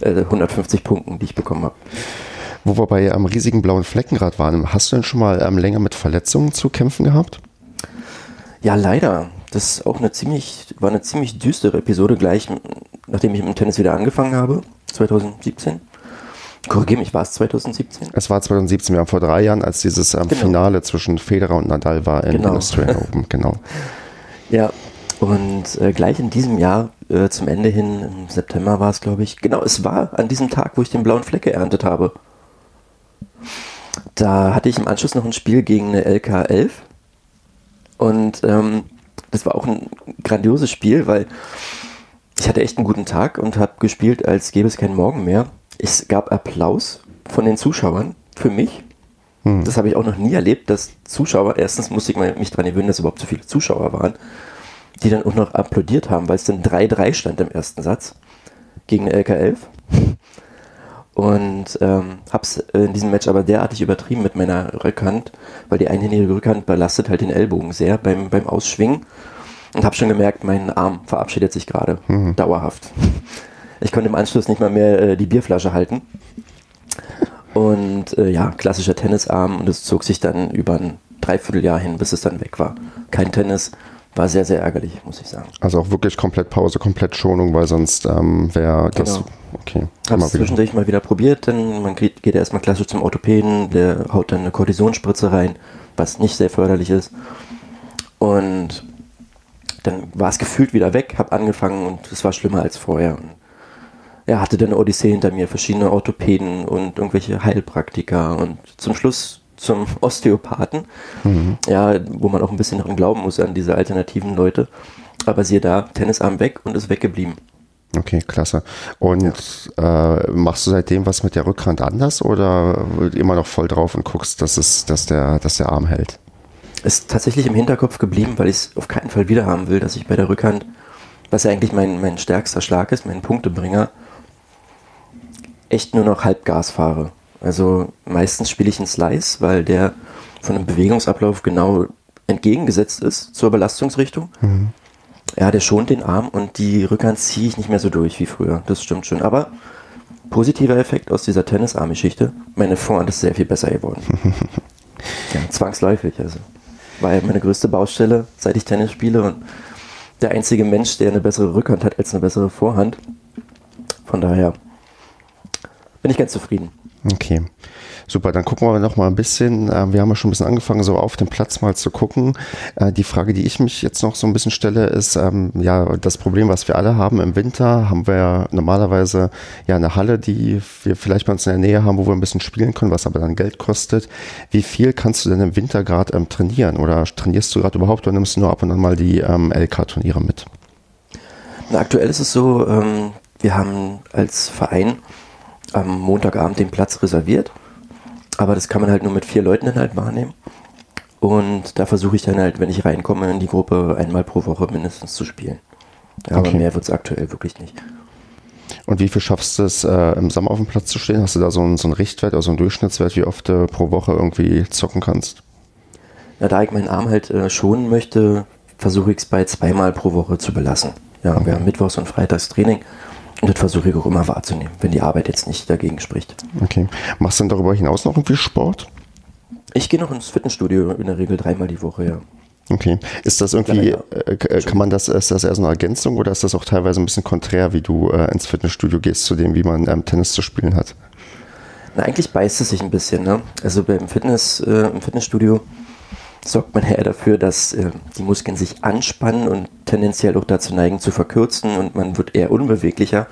Speaker 3: äh, 150 Punkten, die ich bekommen habe.
Speaker 2: Wo wir bei am riesigen blauen Fleckenrad waren, hast du denn schon mal ähm, länger mit Verletzungen zu kämpfen gehabt?
Speaker 3: Ja, leider. Das ist auch eine ziemlich, war eine ziemlich düstere Episode gleich, nachdem ich mit dem Tennis wieder angefangen habe, 2017. Korrigiere mich, war es 2017?
Speaker 2: Es war 2017, wir haben vor drei Jahren, als dieses ähm, genau. Finale zwischen Federer und Nadal war in genau. Australian Open, genau.
Speaker 3: Ja, und äh, gleich in diesem Jahr, äh, zum Ende hin, im September war es, glaube ich, genau, es war an diesem Tag, wo ich den blauen Fleck geerntet habe. Da hatte ich im Anschluss noch ein Spiel gegen eine LK11 und ähm, das war auch ein grandioses Spiel, weil ich hatte echt einen guten Tag und habe gespielt, als gäbe es keinen Morgen mehr. Es gab Applaus von den Zuschauern für mich. Hm. Das habe ich auch noch nie erlebt, dass Zuschauer, erstens musste ich mich daran gewöhnen, dass überhaupt so viele Zuschauer waren, die dann auch noch applaudiert haben, weil es dann 3-3 stand im ersten Satz gegen LK11. Und ähm, hab's in diesem Match aber derartig übertrieben mit meiner Rückhand, weil die einhändige Rückhand belastet halt den Ellbogen sehr beim, beim Ausschwingen. Und hab schon gemerkt, mein Arm verabschiedet sich gerade mhm. dauerhaft. Ich konnte im Anschluss nicht mal mehr äh, die Bierflasche halten. Und äh, ja, klassischer Tennisarm und es zog sich dann über ein Dreivierteljahr hin, bis es dann weg war. Kein Tennis, war sehr, sehr ärgerlich, muss ich sagen.
Speaker 2: Also auch wirklich komplett Pause, komplett Schonung, weil sonst ähm, wäre das.
Speaker 3: Genau.
Speaker 2: Okay.
Speaker 3: Habe
Speaker 2: Mal
Speaker 3: es
Speaker 2: wieder.
Speaker 3: zwischendurch mal wieder probiert, denn man geht, geht erstmal klassisch zum Orthopäden, der haut dann eine Kortisonspritze rein, was nicht sehr förderlich ist. Und dann war es gefühlt wieder weg, habe angefangen und es war schlimmer als vorher. Und ja, hatte dann eine Odyssee hinter mir, verschiedene Orthopäden und irgendwelche Heilpraktiker und zum Schluss zum Osteopathen, ja, wo man auch ein bisschen daran glauben muss an diese alternativen Leute. Aber siehe da, Tennisarm weg und ist weggeblieben.
Speaker 2: Okay, klasse. Und äh, machst du seitdem was mit der Rückhand anders oder immer noch voll drauf und guckst, dass, es, dass, der, dass der Arm hält?
Speaker 3: ist tatsächlich im Hinterkopf geblieben, weil ich es auf keinen Fall wieder haben will, dass ich bei der Rückhand, was ja eigentlich mein, mein stärkster Schlag ist, mein Punktebringer, echt nur noch Halbgas fahre. Also meistens spiele ich einen Slice, weil der von einem Bewegungsablauf genau entgegengesetzt ist zur Belastungsrichtung. Ja, der schont den Arm und die Rückhand ziehe ich nicht mehr so durch wie früher. Das stimmt schon. Aber positiver Effekt aus dieser Tennisarm-Geschichte, meine Vorhand ist sehr viel besser geworden. ja, zwangsläufig. Also war ja meine größte Baustelle, seit ich Tennis spiele und der einzige Mensch, der eine bessere Rückhand hat als eine bessere Vorhand. Von daher bin ich ganz zufrieden.
Speaker 2: Okay. Super, dann gucken wir noch mal ein bisschen. äh, Wir haben ja schon ein bisschen angefangen, so auf den Platz mal zu gucken. Äh, Die Frage, die ich mich jetzt noch so ein bisschen stelle, ist ähm, ja das Problem, was wir alle haben im Winter, haben wir ja normalerweise ja eine Halle, die wir vielleicht bei uns in der Nähe haben, wo wir ein bisschen spielen können, was aber dann Geld kostet. Wie viel kannst du denn im Winter gerade ähm, trainieren oder trainierst du gerade überhaupt oder nimmst du nur ab und an mal die ähm, LK-Turniere mit?
Speaker 3: Na, aktuell ist es so, ähm, wir haben als Verein am Montagabend den Platz reserviert, aber das kann man halt nur mit vier Leuten dann halt wahrnehmen. Und da versuche ich dann halt, wenn ich reinkomme in die Gruppe, einmal pro Woche mindestens zu spielen. Ja, Aber
Speaker 2: Okay.
Speaker 3: mehr wird es aktuell wirklich nicht.
Speaker 2: Und wie viel schaffst du es, äh, im Sommer auf dem Platz zu stehen? Hast du da so einen, so einen Richtwert, also einen Durchschnittswert, wie oft du pro Woche irgendwie zocken kannst?
Speaker 3: Na, da ich meinen Arm halt äh, schonen möchte, versuche ich es bei zweimal pro Woche zu belassen. Ja, wir haben Mittwochs und Freitags Training und das versuche ich auch immer wahrzunehmen, wenn die Arbeit jetzt nicht dagegen spricht.
Speaker 2: Okay. Machst du denn darüber hinaus noch irgendwie Sport?
Speaker 3: Ich gehe noch ins Fitnessstudio in der Regel dreimal die Woche, ja.
Speaker 2: Okay. Ist das irgendwie, äh, äh, kann man das, ist das eher so eine Ergänzung oder ist das auch teilweise ein bisschen konträr, wie du äh, ins Fitnessstudio gehst, zu dem, wie man ähm, Tennis zu spielen hat?
Speaker 3: Na, eigentlich beißt es sich ein bisschen, ne? Also beim Fitness, äh, im Fitnessstudio sorgt man eher dafür, dass äh, die Muskeln sich anspannen und tendenziell auch dazu neigen zu verkürzen und man wird eher unbeweglicher.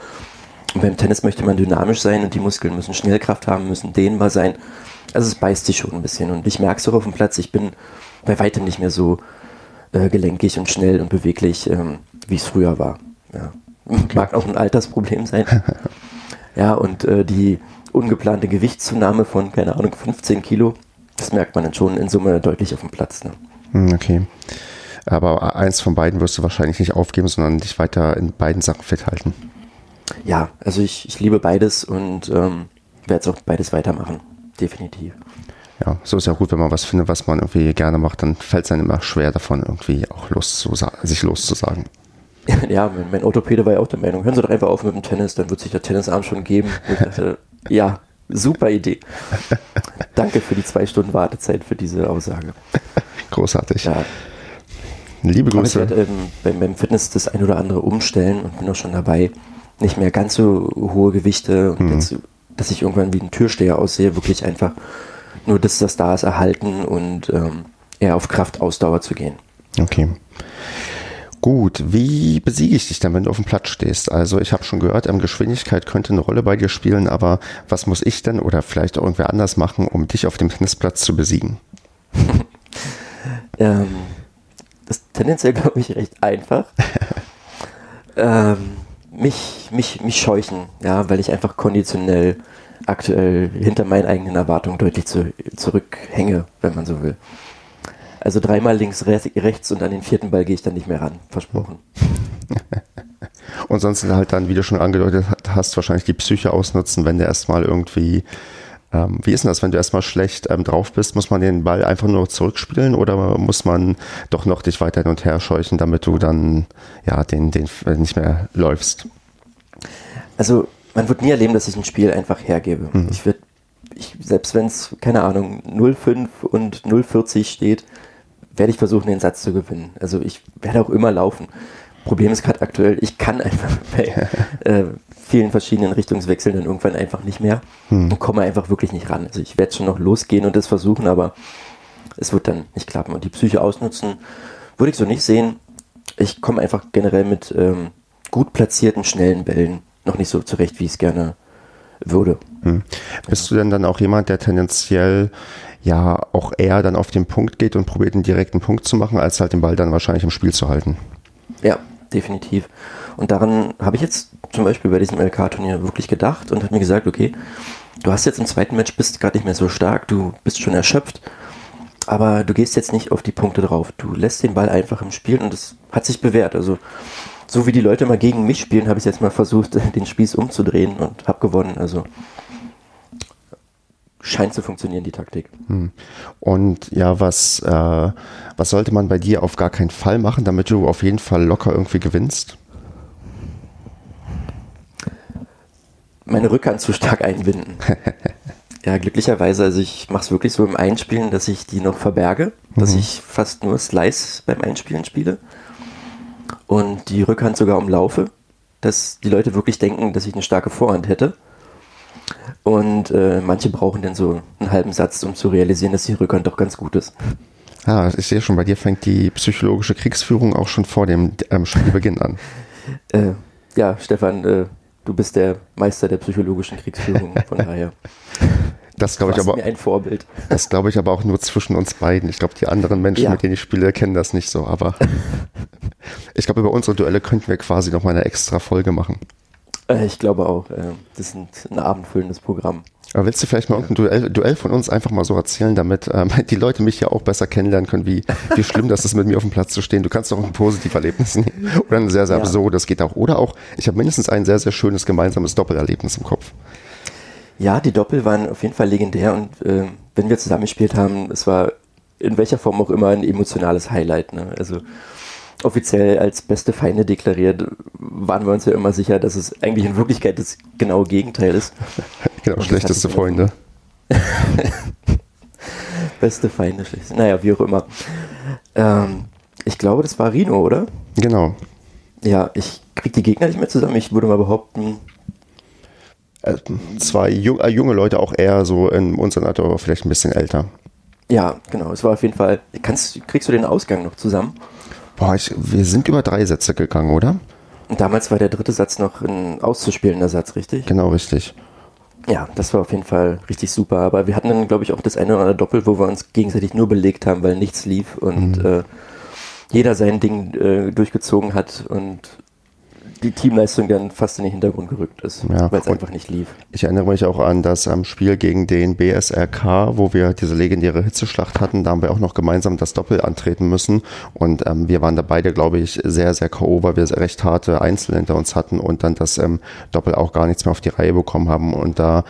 Speaker 3: Und beim Tennis möchte man dynamisch sein und die Muskeln müssen Schnellkraft haben, müssen dehnbar sein. Also es beißt sich schon ein bisschen und ich merke es auch auf dem Platz, ich bin bei weitem nicht mehr so äh, gelenkig und schnell und beweglich, ähm, wie es früher war. Ja. Mag auch ein Altersproblem sein. Ja, und äh, die ungeplante Gewichtszunahme von, keine Ahnung, 15 Kilo, das merkt man dann schon in Summe deutlich auf dem Platz. Ne?
Speaker 2: Hm, okay. Aber eins von beiden wirst du wahrscheinlich nicht aufgeben, sondern dich weiter in beiden Sachen fit halten.
Speaker 3: Ja, also ich, ich liebe beides und ähm, werde es auch beides weitermachen. Definitiv.
Speaker 2: Ja, so ist ja gut, wenn man was findet, was man irgendwie gerne macht, dann fällt es einem immer schwer davon, irgendwie auch loszusa sich loszusagen.
Speaker 3: Ja, mein, mein Orthopäde war ja auch der Meinung, hören Sie doch einfach auf mit dem Tennis, dann wird sich der Tennisarm schon geben. Und ich dachte, ja, super Idee. Danke für die zwei Stunden Wartezeit für diese Aussage.
Speaker 2: Großartig.
Speaker 3: Ja,
Speaker 2: Liebe
Speaker 3: Aber ich
Speaker 2: Grüße.
Speaker 3: werde ähm, beim, beim Fitness das ein oder andere umstellen und bin auch schon dabei, nicht mehr ganz so hohe Gewichte und jetzt, dass ich irgendwann wie ein Türsteher aussehe, wirklich einfach nur, dass das da ist, erhalten und ähm, eher auf Kraft, Ausdauer zu gehen.
Speaker 2: Okay. Gut, wie besiege ich dich dann, wenn du auf dem Platz stehst? Also ich habe schon gehört, ähm, Geschwindigkeit könnte eine Rolle bei dir spielen, aber was muss ich denn oder vielleicht auch irgendwer anders machen, um dich auf dem Tennisplatz zu besiegen?
Speaker 3: Ähm, das ist tendenziell, glaube ich, recht einfach. ähm, mich, mich, mich scheuchen, ja, weil ich einfach konditionell aktuell hinter meinen eigenen Erwartungen deutlich zu, zurückhänge, wenn man so will. Also dreimal links, re rechts und an den vierten Ball gehe ich dann nicht mehr ran, versprochen.
Speaker 2: Und sonst halt dann, wie du schon angedeutet hast, wahrscheinlich die Psyche ausnutzen, wenn du erstmal irgendwie, ähm, wie ist denn das, wenn du erstmal schlecht ähm, drauf bist, muss man den Ball einfach nur zurückspielen oder muss man doch noch dich weiter hin und her scheuchen, damit du dann ja den, den nicht mehr läufst?
Speaker 3: Also man wird nie erleben, dass ich ein Spiel einfach hergebe. Ich würde, selbst wenn es, keine Ahnung, 0,5 und 0,40 steht, werde ich versuchen, den Satz zu gewinnen. Also ich werde auch immer laufen. Problem ist gerade aktuell, ich kann einfach bei äh, vielen verschiedenen Richtungswechseln dann irgendwann einfach nicht mehr hm. und komme einfach wirklich nicht ran. Also ich werde schon noch losgehen und das versuchen, aber es wird dann nicht klappen. Und die Psyche ausnutzen würde ich so nicht sehen. Ich komme einfach generell mit ähm, gut platzierten, schnellen Bällen noch nicht so zurecht, wie ich es gerne würde.
Speaker 2: Hm. Bist du denn dann auch jemand, der tendenziell ja auch eher dann auf den Punkt geht und probiert einen direkten Punkt zu machen, als halt den Ball dann wahrscheinlich im Spiel zu halten?
Speaker 3: Ja, definitiv. Und daran habe ich jetzt zum Beispiel bei diesem LK-Turnier wirklich gedacht und habe mir gesagt, okay, du hast jetzt im zweiten Match bist gerade nicht mehr so stark, du bist schon erschöpft, aber du gehst jetzt nicht auf die Punkte drauf. Du lässt den Ball einfach im Spiel und das hat sich bewährt. Also so wie die Leute mal gegen mich spielen, habe ich jetzt mal versucht, den Spieß umzudrehen und habe gewonnen. Also scheint zu funktionieren, die Taktik. Hm.
Speaker 2: Und ja, was, äh, was sollte man bei dir auf gar keinen Fall machen, damit du auf jeden Fall locker irgendwie gewinnst?
Speaker 3: Meine Rückhand zu stark einbinden. ja, glücklicherweise, also ich mache es wirklich so im Einspielen, dass ich die noch verberge, dass mhm. ich fast nur Slice beim Einspielen spiele und die Rückhand sogar umlaufe, dass die Leute wirklich denken, dass ich eine starke Vorhand hätte. Und äh, manche brauchen dann so einen halben Satz, um zu realisieren, dass die Rückhand doch ganz gut ist.
Speaker 2: Ah, ich sehe schon, bei dir fängt die psychologische Kriegsführung auch schon vor dem ähm, Spielbeginn an.
Speaker 3: Äh, ja, Stefan, äh, du bist der Meister der psychologischen Kriegsführung, von daher.
Speaker 2: Das glaube ich aber.
Speaker 3: Mir ein Vorbild.
Speaker 2: Das glaube ich aber auch nur zwischen uns beiden. Ich glaube, die anderen Menschen, ja. mit denen ich spiele, kennen das nicht so. Aber ich glaube, über unsere Duelle könnten wir quasi noch mal eine extra Folge machen.
Speaker 3: Äh, ich glaube auch. Äh, das ist ein abendfüllendes Programm.
Speaker 2: Aber willst du vielleicht mal ein Duell, Duell, von uns einfach mal so erzählen, damit ähm, die Leute mich ja auch besser kennenlernen können, wie, wie schlimm das ist, mit mir auf dem Platz zu stehen. Du kannst doch ein positives Erlebnis nehmen. Oder ein sehr, sehr ja. absurd, das geht auch. Oder auch, ich habe mindestens ein sehr, sehr schönes gemeinsames Doppelerlebnis im Kopf.
Speaker 3: Ja, die Doppel waren auf jeden Fall legendär und äh, wenn wir zusammengespielt haben, es war in welcher Form auch immer ein emotionales Highlight. Ne? Also offiziell als beste Feinde deklariert, waren wir uns ja immer sicher, dass es eigentlich in Wirklichkeit das genaue Gegenteil ist.
Speaker 2: genau, Und schlechteste Freunde.
Speaker 3: beste Feinde, schlechteste. Naja, wie auch immer. Ähm, ich glaube, das war Rino, oder?
Speaker 2: Genau.
Speaker 3: Ja, ich kriege die Gegner nicht mehr zusammen. Ich würde mal behaupten.
Speaker 2: Äh, zwei äh, junge Leute, auch eher so in unserem Alter, aber vielleicht ein bisschen älter.
Speaker 3: Ja, genau. Es war auf jeden Fall. Kannst, kriegst du den Ausgang noch zusammen?
Speaker 2: Boah, ich, wir sind über drei Sätze gegangen, oder?
Speaker 3: Und damals war der dritte Satz noch ein auszuspielender Satz, richtig?
Speaker 2: Genau, richtig.
Speaker 3: Ja, das war auf jeden Fall richtig super. Aber wir hatten dann, glaube ich, auch das eine oder andere Doppel, wo wir uns gegenseitig nur belegt haben, weil nichts lief und mhm. äh, jeder sein Ding äh, durchgezogen hat und die Teamleistung dann fast in den Hintergrund gerückt ist, ja, weil es einfach nicht lief.
Speaker 2: Ich erinnere mich auch an das am Spiel gegen den BSRK, wo wir diese legendäre Hitzeschlacht hatten. Da haben wir auch noch gemeinsam das Doppel antreten müssen. Und ähm, wir waren da beide, glaube ich, sehr, sehr K.O., weil wir recht harte Einzel hinter uns hatten und dann das ähm, Doppel auch gar nichts mehr auf die Reihe bekommen haben. Und da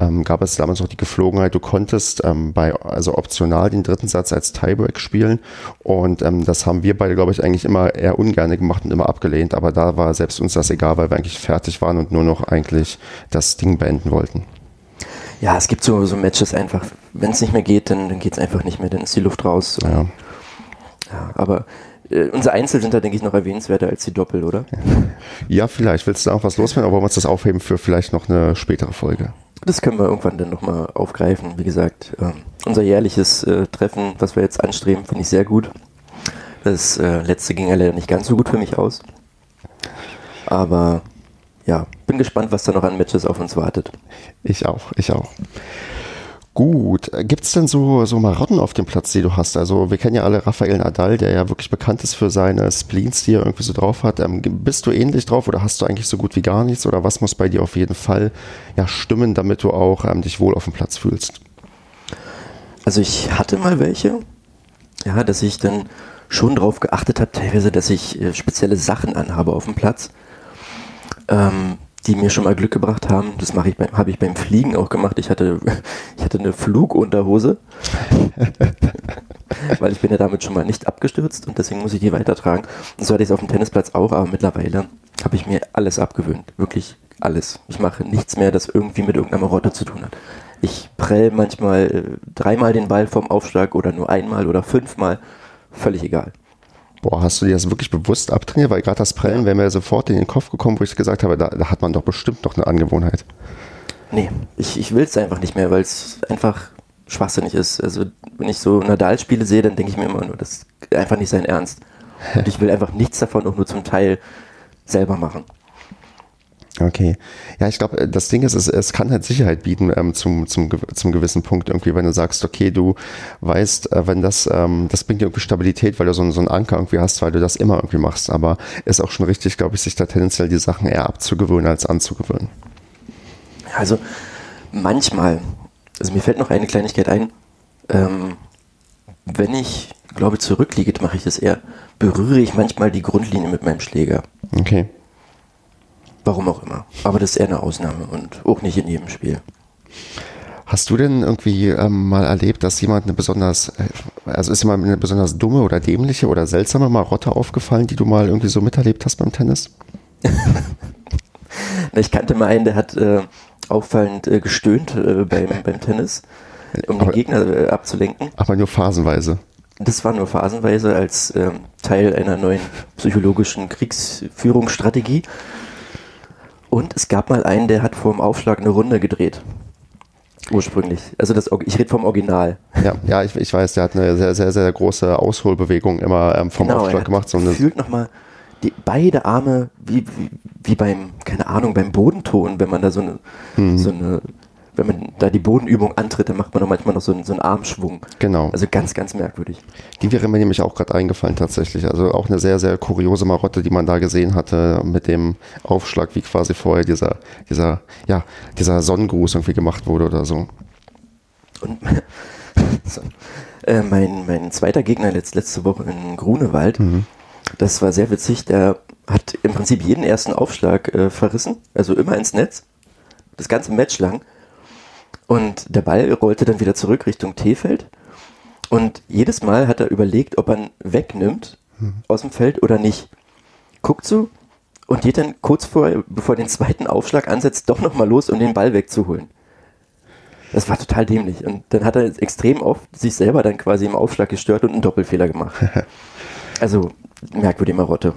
Speaker 2: ähm, gab es damals noch die Geflogenheit, du konntest ähm, bei, also optional den dritten Satz als Tiebreak spielen und ähm, das haben wir beide, glaube ich, eigentlich immer eher ungern gemacht und immer abgelehnt, aber da war selbst uns das egal, weil wir eigentlich fertig waren und nur noch eigentlich das Ding beenden wollten.
Speaker 3: Ja, es gibt so, so Matches einfach, wenn es nicht mehr geht, dann, dann geht es einfach nicht mehr, dann ist die Luft raus.
Speaker 2: Ja.
Speaker 3: ja aber äh, unsere Einzel sind da, denke ich, noch erwähnenswerter als die Doppel, oder?
Speaker 2: Ja, vielleicht. Willst du da auch was loswerden, aber wollen wir uns das aufheben für vielleicht noch eine spätere Folge?
Speaker 3: Das können wir irgendwann dann nochmal aufgreifen. Wie gesagt, äh, unser jährliches äh, Treffen, was wir jetzt anstreben, finde ich sehr gut. Das äh, letzte ging ja leider nicht ganz so gut für mich aus. Aber ja, bin gespannt, was da noch an Matches auf uns wartet.
Speaker 2: Ich auch, ich auch. Gut, gibt es denn so, so Marotten auf dem Platz, die du hast? Also wir kennen ja alle Rafael Nadal, der ja wirklich bekannt ist für seine Spleens, die er irgendwie so drauf hat. Ähm, bist du ähnlich drauf oder hast du eigentlich so gut wie gar nichts? Oder was muss bei dir auf jeden Fall ja, stimmen, damit du auch ähm, dich wohl auf dem Platz fühlst?
Speaker 3: Also ich hatte mal welche, ja, dass ich dann schon drauf geachtet habe, teilweise, dass ich äh, spezielle Sachen anhabe auf dem Platz. Ähm, die mir schon mal Glück gebracht haben. Das mache ich habe ich beim Fliegen auch gemacht. Ich hatte, ich hatte eine Flugunterhose, weil ich bin ja damit schon mal nicht abgestürzt und deswegen muss ich die weitertragen. Und so hatte ich es auf dem Tennisplatz auch, aber mittlerweile habe ich mir alles abgewöhnt. Wirklich alles. Ich mache nichts mehr, das irgendwie mit irgendeiner Marotte zu tun hat. Ich prell manchmal äh, dreimal den Ball vom Aufschlag oder nur einmal oder fünfmal. völlig egal.
Speaker 2: Boah, hast du dir das wirklich bewusst abtrainiert? Weil gerade das Prellen wäre mir sofort in den Kopf gekommen, wo ich gesagt habe, da, da hat man doch bestimmt noch eine Angewohnheit.
Speaker 3: Nee, ich, ich will es einfach nicht mehr, weil es einfach schwachsinnig ist. Also wenn ich so Nadal-Spiele sehe, dann denke ich mir immer nur, das ist einfach nicht sein Ernst. Und ich will einfach nichts davon auch nur zum Teil selber machen.
Speaker 2: Okay. Ja, ich glaube, das Ding ist, es, es kann halt Sicherheit bieten ähm, zum, zum, zum gewissen Punkt irgendwie, wenn du sagst, okay, du weißt, äh, wenn das, ähm, das bringt dir irgendwie Stabilität, weil du so, einen- so einen Anker irgendwie hast, weil du das immer irgendwie machst. Aber ist auch schon richtig, glaube ich, sich da tendenziell die Sachen eher abzugewöhnen als anzugewöhnen.
Speaker 3: Also manchmal, also mir fällt noch eine Kleinigkeit ein, ähm, wenn ich, glaube zurückliege, mache ich das eher, berühre ich manchmal die Grundlinie mit meinem Schläger.
Speaker 2: Okay.
Speaker 3: Warum auch immer. Aber das ist eher eine Ausnahme und auch nicht in jedem Spiel.
Speaker 2: Hast du denn irgendwie ähm, mal erlebt, dass jemand eine besonders, äh, also ist mal eine besonders dumme oder dämliche oder seltsame Marotte aufgefallen, die du mal irgendwie so miterlebt hast beim Tennis?
Speaker 3: Ich kannte mal einen, der hat äh, auffallend äh, gestöhnt äh, beim, beim Tennis, um den
Speaker 2: Aber-
Speaker 3: Gegner äh, abzulenken.
Speaker 2: Aber nur phasenweise.
Speaker 3: Das war nur phasenweise als ähm, Teil einer neuen psychologischen Kriegsführungsstrategie. Und es gab mal einen, der hat vor dem Aufschlag eine Runde gedreht. Ursprünglich. Also das, ich rede vom Original.
Speaker 2: Ja, ja ich, ich weiß, der hat eine sehr, sehr, sehr große Ausholbewegung immer ähm, vom
Speaker 3: Genau,
Speaker 2: Aufschlag gemacht. So
Speaker 3: gefühlt nochmal die, beide Arme wie, wie, wie beim, keine Ahnung, beim Bodenton, wenn man da so eine,
Speaker 2: Mhm.
Speaker 3: so eine, wenn man da die Bodenübung antritt, dann macht man doch manchmal noch so einen, so einen Armschwung.
Speaker 2: genau.
Speaker 3: Also ganz, ganz merkwürdig.
Speaker 2: Die wäre mir nämlich auch gerade eingefallen tatsächlich. Also auch eine sehr, sehr kuriose Marotte, die man da gesehen hatte mit dem Aufschlag, wie quasi vorher dieser, dieser, ja, dieser Sonnengruß irgendwie gemacht wurde oder so.
Speaker 3: Und so. äh, mein, mein zweiter Gegner letzt, letzte Woche in Grunewald, das war sehr witzig, der hat im Prinzip jeden ersten Aufschlag äh, verrissen, also immer ins Netz, das ganze Match lang. Und der Ball rollte dann wieder zurück Richtung T-Feld. Und jedes Mal hat er überlegt, ob er ihn wegnimmt aus dem Feld oder nicht. Guckt so und geht dann kurz vor, bevor er den zweiten Aufschlag ansetzt, doch nochmal los, um den Ball wegzuholen. Das war total dämlich. Und dann hat er extrem oft sich selber dann quasi im Aufschlag gestört und einen Doppelfehler gemacht. Also merkwürdige Marotte.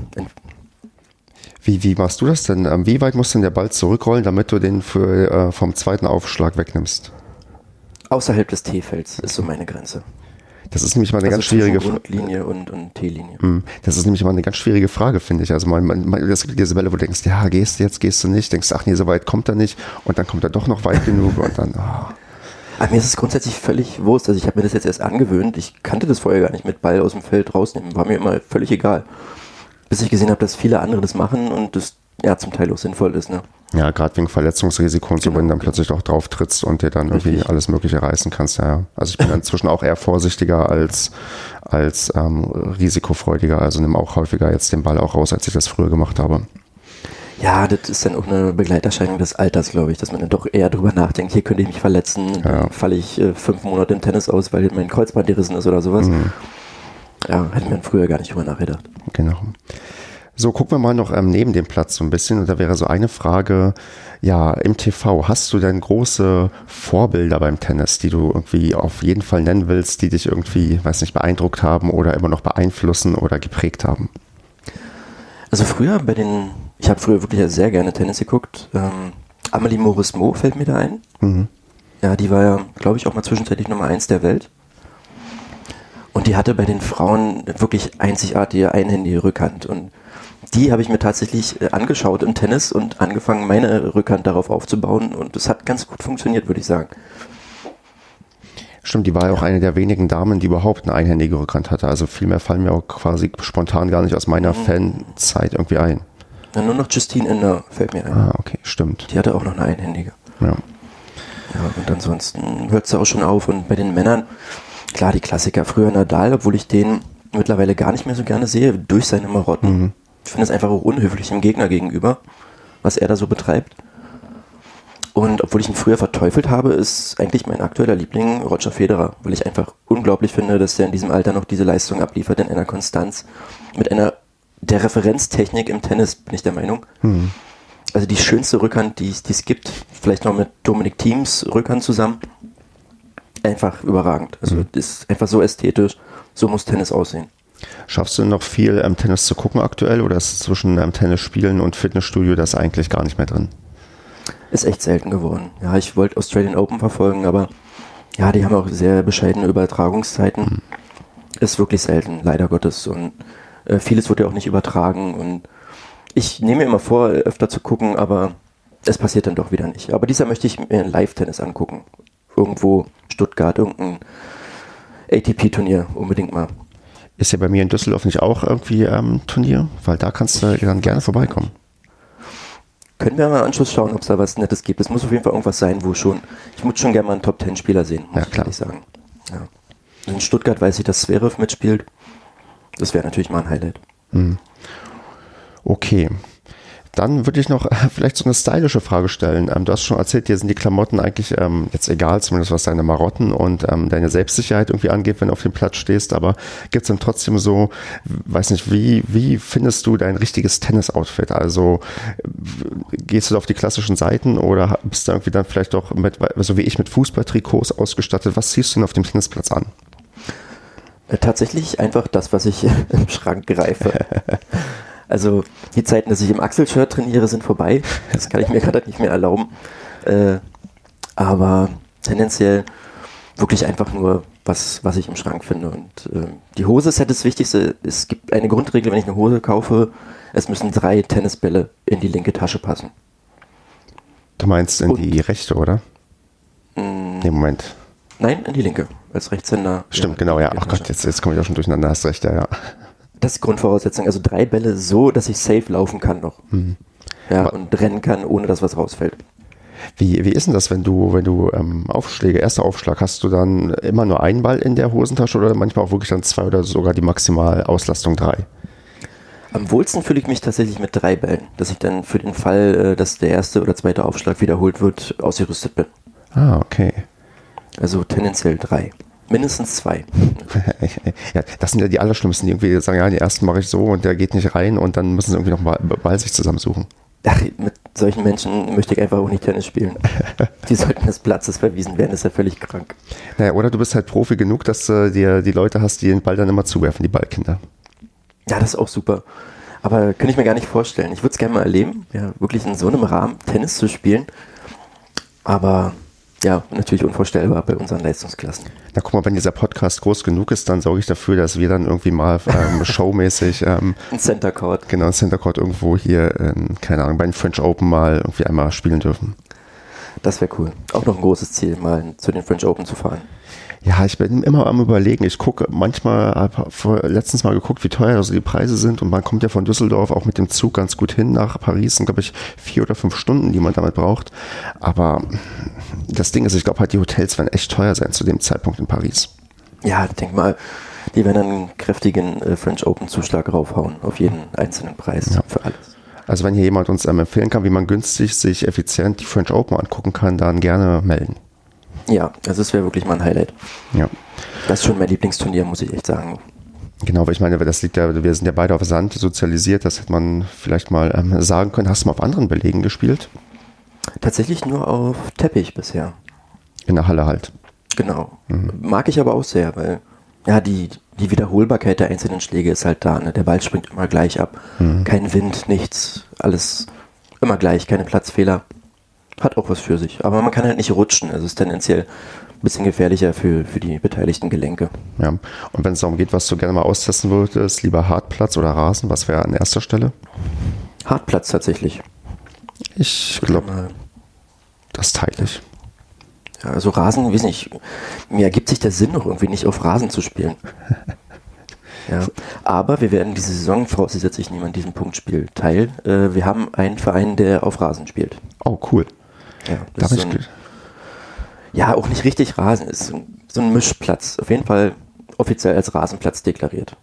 Speaker 2: Wie, wie machst du das denn? Ähm, Wie weit muss denn der Ball zurückrollen, damit du den für, äh, vom zweiten Aufschlag wegnimmst?
Speaker 3: Außerhalb des T-Felds ist so meine Grenze.
Speaker 2: Das ist nämlich mal eine
Speaker 3: also
Speaker 2: ganz schwierige Frage.
Speaker 3: Grundlinie und, und T-Linie.
Speaker 2: Hm, Das ist nämlich mal eine ganz schwierige Frage, finde ich. Also man, man, es gibt diese Bälle, wo du denkst, ja, gehst du jetzt, gehst du nicht, denkst, ach nee, so weit kommt er nicht und dann kommt er doch noch weit genug und dann, ah.
Speaker 3: Aber mir ist es grundsätzlich völlig Wurst. Also ich habe mir das jetzt erst angewöhnt. Ich kannte das vorher gar nicht mit Ball aus dem Feld rausnehmen. War mir immer völlig egal. Bis ich gesehen habe, dass viele andere das machen und das ja zum Teil auch sinnvoll ist. Ne?
Speaker 2: Ja, gerade wegen Verletzungsrisiko und so,
Speaker 3: Genau,
Speaker 2: wenn du dann plötzlich doch drauf trittst und dir dann irgendwie
Speaker 3: Richtig.
Speaker 2: alles Mögliche reißen kannst. Ja. Also ich bin inzwischen auch eher vorsichtiger als, als ähm, risikofreudiger. Also nehme auch häufiger jetzt den Ball auch raus, als ich das früher gemacht habe.
Speaker 3: Ja, das ist dann auch eine Begleiterscheinung des Alters, glaube ich, dass man dann doch eher drüber nachdenkt, hier könnte ich mich verletzen,
Speaker 2: Ja.
Speaker 3: falle ich äh, fünf Monate im Tennis aus, weil mein Kreuzband gerissen ist oder sowas.
Speaker 2: Mhm.
Speaker 3: Ja, hätte man früher gar nicht drüber nachgedacht.
Speaker 2: Genau. So, gucken wir mal noch ähm, neben dem Platz so ein bisschen. Und da wäre so eine Frage, ja, im TV, hast du denn große Vorbilder beim Tennis, die du irgendwie auf jeden Fall nennen willst, die dich irgendwie, weiß nicht, beeindruckt haben oder immer noch beeinflussen oder geprägt haben?
Speaker 3: Also früher bei den, ich habe früher wirklich sehr gerne Tennis geguckt. Ähm, Amelie Mauresmo fällt mir da ein.
Speaker 2: Mhm.
Speaker 3: Ja, die war ja, glaube ich, auch mal zwischenzeitlich Nummer eins der Welt. Und die hatte bei den Frauen wirklich einzigartige einhändige Rückhand. Und die habe ich mir tatsächlich äh, angeschaut im Tennis und angefangen, meine Rückhand darauf aufzubauen. Und das hat ganz gut funktioniert, würde ich sagen.
Speaker 2: Stimmt, die war ja auch eine der wenigen Damen, die überhaupt eine einhändige Rückhand hatte. Also viel mehr fallen mir auch quasi spontan gar nicht aus meiner Fanzeit irgendwie ein.
Speaker 3: Ja, nur noch Justine Ender fällt mir ein.
Speaker 2: Ah, okay, stimmt.
Speaker 3: Die hatte auch noch eine einhändige.
Speaker 2: Ja.
Speaker 3: Ja, und ansonsten hört es auch schon auf. Und bei den Männern, klar, die Klassiker. Früher Nadal, obwohl ich den mittlerweile gar nicht mehr so gerne sehe, durch seine Marotten. Ich finde es einfach auch unhöflich dem Gegner gegenüber, was er da so betreibt. Und obwohl ich ihn früher verteufelt habe, ist eigentlich mein aktueller Liebling Roger Federer, weil ich einfach unglaublich finde, dass er in diesem Alter noch diese Leistung abliefert, in einer Konstanz, mit einer der Referenztechnik im Tennis, bin ich der Meinung. Also die schönste Rückhand, die es die es gibt, vielleicht noch mit Dominik Thiems Rückhand zusammen. Einfach überragend. Also ist einfach so ästhetisch, so muss Tennis aussehen.
Speaker 2: Schaffst du noch viel ähm, Tennis zu gucken aktuell oder ist zwischen ähm, Tennis spielen und Fitnessstudio das eigentlich gar nicht mehr drin?
Speaker 3: Ist echt selten geworden. Ja, ich wollte Australian Open verfolgen, aber ja, die haben auch sehr bescheidene Übertragungszeiten. Mhm. Ist wirklich selten, leider Gottes. Und äh, vieles wird ja auch nicht übertragen. Und ich nehme mir immer vor, öfter zu gucken, aber es passiert dann doch wieder nicht. Aber dieser möchte ich mir Live-Tennis angucken. Irgendwo Stuttgart, irgendein ATP-Turnier unbedingt mal.
Speaker 2: Ist ja bei mir in Düsseldorf nicht auch irgendwie ähm, Turnier? Weil da kannst du dann gerne vorbeikommen.
Speaker 3: Können wir mal im Anschluss schauen, ob es da was Nettes gibt. Es muss auf jeden Fall irgendwas sein, wo schon. Ich muss schon gerne mal einen Top Ten Spieler sehen, muss
Speaker 2: ja, klar.
Speaker 3: ich sagen. Ja. In Stuttgart weiß ich, dass Zverev mitspielt. Das wäre natürlich mal ein Highlight.
Speaker 2: Mhm. Okay. Dann würde ich noch vielleicht so eine stylische Frage stellen. Ähm, du hast schon erzählt, dir sind die Klamotten eigentlich ähm, jetzt egal, zumindest was deine Marotten und ähm, deine Selbstsicherheit irgendwie angeht, wenn du auf dem Platz stehst. Aber gibt es dann trotzdem so, weiß nicht, wie, wie findest du dein richtiges Tennis-Outfit? Also gehst du da auf die klassischen Seiten oder bist du irgendwie dann vielleicht doch mit, so wie ich, mit Fußballtrikots ausgestattet? Was ziehst du denn auf dem Tennisplatz an?
Speaker 3: Äh, tatsächlich einfach das, was ich im Schrank greife. Also die Zeiten, dass ich im Axel-Shirt trainiere, sind vorbei. Das kann ich mir gerade nicht mehr erlauben. Äh, aber tendenziell wirklich einfach nur, was, was ich im Schrank finde. Und äh, die Hose ist halt das Wichtigste. Es gibt eine Grundregel, wenn ich eine Hose kaufe, es müssen drei Tennisbälle in die linke Tasche passen.
Speaker 2: Du meinst in Und, die rechte, oder? Mm. nee, Moment.
Speaker 3: Nein, in die linke. Als Rechtshänder.
Speaker 2: Stimmt, ja, genau, ja. Ach Gott, jetzt, jetzt komme ich auch schon durcheinander, hast recht, ja, ja.
Speaker 3: Das ist Grundvoraussetzung. Also drei Bälle so, dass ich safe laufen kann noch. Mhm. Ja, und rennen kann, ohne dass was rausfällt.
Speaker 2: Wie, wie ist denn das, wenn du, wenn du ähm, Aufschläge, erster Aufschlag, hast du dann immer nur einen Ball in der Hosentasche oder manchmal auch wirklich dann zwei oder sogar die Maximalauslastung drei?
Speaker 3: Am wohlsten fühle ich mich tatsächlich mit drei Bällen, dass ich dann für den Fall, äh, dass der erste oder zweite Aufschlag wiederholt wird, ausgerüstet bin.
Speaker 2: Ah, okay.
Speaker 3: Also tendenziell drei. Mindestens zwei.
Speaker 2: ja, das sind ja die Allerschlimmsten, die irgendwie sagen, ja, den ersten mache ich so und der geht nicht rein und dann müssen sie irgendwie noch mal Ball sich zusammensuchen.
Speaker 3: Ach, mit solchen Menschen möchte ich einfach auch nicht Tennis spielen. die sollten des Platzes verwiesen werden, das ist ja völlig krank.
Speaker 2: Naja, oder du bist halt Profi genug, dass du dir die Leute hast, die den Ball dann immer zuwerfen, die Ballkinder.
Speaker 3: Ja, das ist auch super. Aber könnte ich mir gar nicht vorstellen. Ich würde es gerne mal erleben, ja, wirklich in so einem Rahmen Tennis zu spielen. Aber ja, natürlich unvorstellbar bei unseren Leistungsklassen.
Speaker 2: Na guck mal, wenn dieser Podcast groß genug ist, dann sorge ich dafür, dass wir dann irgendwie mal ähm, showmäßig ähm,
Speaker 3: ein Center Court.
Speaker 2: Genau, ein Center Court irgendwo hier, ähm, keine Ahnung, bei den French Open mal irgendwie einmal spielen dürfen.
Speaker 3: Das wäre cool. Auch noch ein großes Ziel, mal zu den French Open zu fahren.
Speaker 2: Ja, ich bin immer am überlegen. Ich gucke manchmal, habe letztens mal geguckt, wie teuer also die Preise sind und man kommt ja von Düsseldorf auch mit dem Zug ganz gut hin nach Paris. Sind, glaube ich, vier oder fünf Stunden, die man damit braucht. Aber das Ding ist, ich glaube halt, die Hotels werden echt teuer sein zu dem Zeitpunkt in Paris.
Speaker 3: Ja, denk mal, die werden einen kräftigen äh, French Open Zuschlag raufhauen auf jeden einzelnen Preis ja. für alles.
Speaker 2: Also wenn hier jemand uns ähm, empfehlen kann, wie man günstig sich effizient die French Open angucken kann, dann gerne melden.
Speaker 3: Ja, also es wäre wirklich mal ein Highlight.
Speaker 2: Ja.
Speaker 3: Das ist schon mein Lieblingsturnier, muss ich echt sagen.
Speaker 2: Genau, weil ich meine, das liegt ja, wir sind ja beide auf Sand sozialisiert, das hätte man vielleicht mal ähm, sagen können. Hast du mal auf anderen Belegen gespielt?
Speaker 3: Tatsächlich nur auf Teppich bisher.
Speaker 2: In der Halle halt.
Speaker 3: Genau. Mhm. Mag ich aber auch sehr, weil ja, die, die Wiederholbarkeit der einzelnen Schläge ist halt da. Ne? Der Ball springt immer gleich ab. Mhm. Kein Wind, nichts. Alles immer gleich, keine Platzfehler hat auch was für sich. Aber man kann halt nicht rutschen. Es ist tendenziell ein bisschen gefährlicher für, für die beteiligten Gelenke.
Speaker 2: Ja, und wenn es darum geht, was du gerne mal austesten würdest, lieber Hartplatz oder Rasen, was wäre an erster Stelle?
Speaker 3: Hartplatz tatsächlich.
Speaker 2: Ich glaube, das teile ich.
Speaker 3: Ja, also Rasen, weiß nicht, mir ergibt sich der Sinn noch irgendwie nicht auf Rasen zu spielen. Ja, aber wir werden diese Saison, vorausgesetzt ich nehme an diesem Punktspiel teil, äh, wir haben einen Verein, der auf Rasen spielt.
Speaker 2: Oh, cool.
Speaker 3: Ja, das ist so ein, ja, auch nicht richtig Rasen, ist so ein, Mischplatz. Auf jeden Fall offiziell als Rasenplatz deklariert.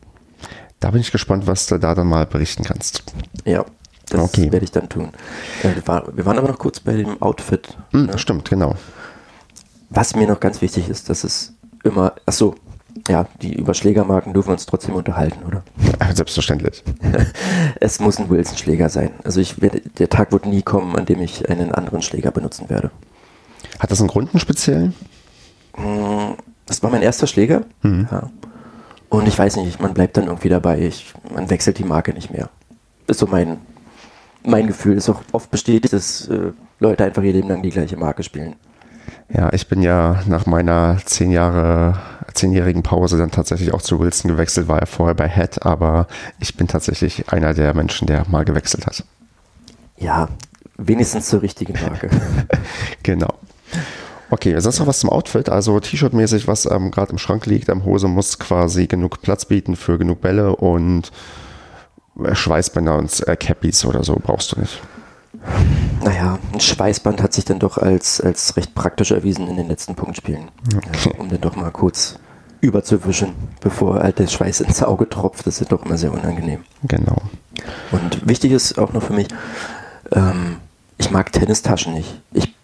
Speaker 2: Da bin ich gespannt, was du da dann mal berichten kannst.
Speaker 3: Ja, das okay. werde ich dann tun. Äh, wir, war, wir, waren aber noch kurz bei dem Outfit.
Speaker 2: Mm, ne? Stimmt, genau.
Speaker 3: Was mir noch ganz wichtig ist, dass es immer, achso, ja, die Überschlägermarken dürfen uns trotzdem unterhalten, oder?
Speaker 2: Selbstverständlich.
Speaker 3: es muss ein Wilson-Schläger sein. Also ich werde, der Tag wird nie kommen, an dem ich einen anderen Schläger benutzen werde.
Speaker 2: Hat das einen Grund, einen speziellen?
Speaker 3: Mm, das war mein erster Schläger. Mhm. Ja. Und ich weiß nicht, man bleibt dann irgendwie dabei. Ich, man wechselt die Marke nicht mehr. Ist so mein, mein Gefühl. Ist auch oft bestätigt, dass äh, Leute einfach ihr Leben lang die gleiche Marke spielen.
Speaker 2: Ja, ich bin ja nach meiner zehn Jahre, zehnjährigen Pause dann tatsächlich auch zu Wilson gewechselt, war ja vorher bei Head, aber ich bin tatsächlich einer der Menschen, der mal gewechselt hat.
Speaker 3: Ja, wenigstens zur richtigen Marke.
Speaker 2: genau. Okay, sonst noch was zum Outfit? Also T-Shirt-mäßig, was ähm, gerade im Schrank liegt. Am Hose muss quasi genug Platz bieten für genug Bälle und äh, Schweißbänder und äh, Cappies oder so brauchst du nicht.
Speaker 3: Naja, ein Schweißband hat sich dann doch als, als recht praktisch erwiesen in den letzten Punktspielen. Okay. Ja, um dann doch mal kurz überzuwischen, bevor halt der Schweiß ins Auge tropft. Das ist doch immer sehr unangenehm.
Speaker 2: Genau.
Speaker 3: Und wichtig ist auch noch für mich, ähm, ich mag Tennistaschen nicht. Ich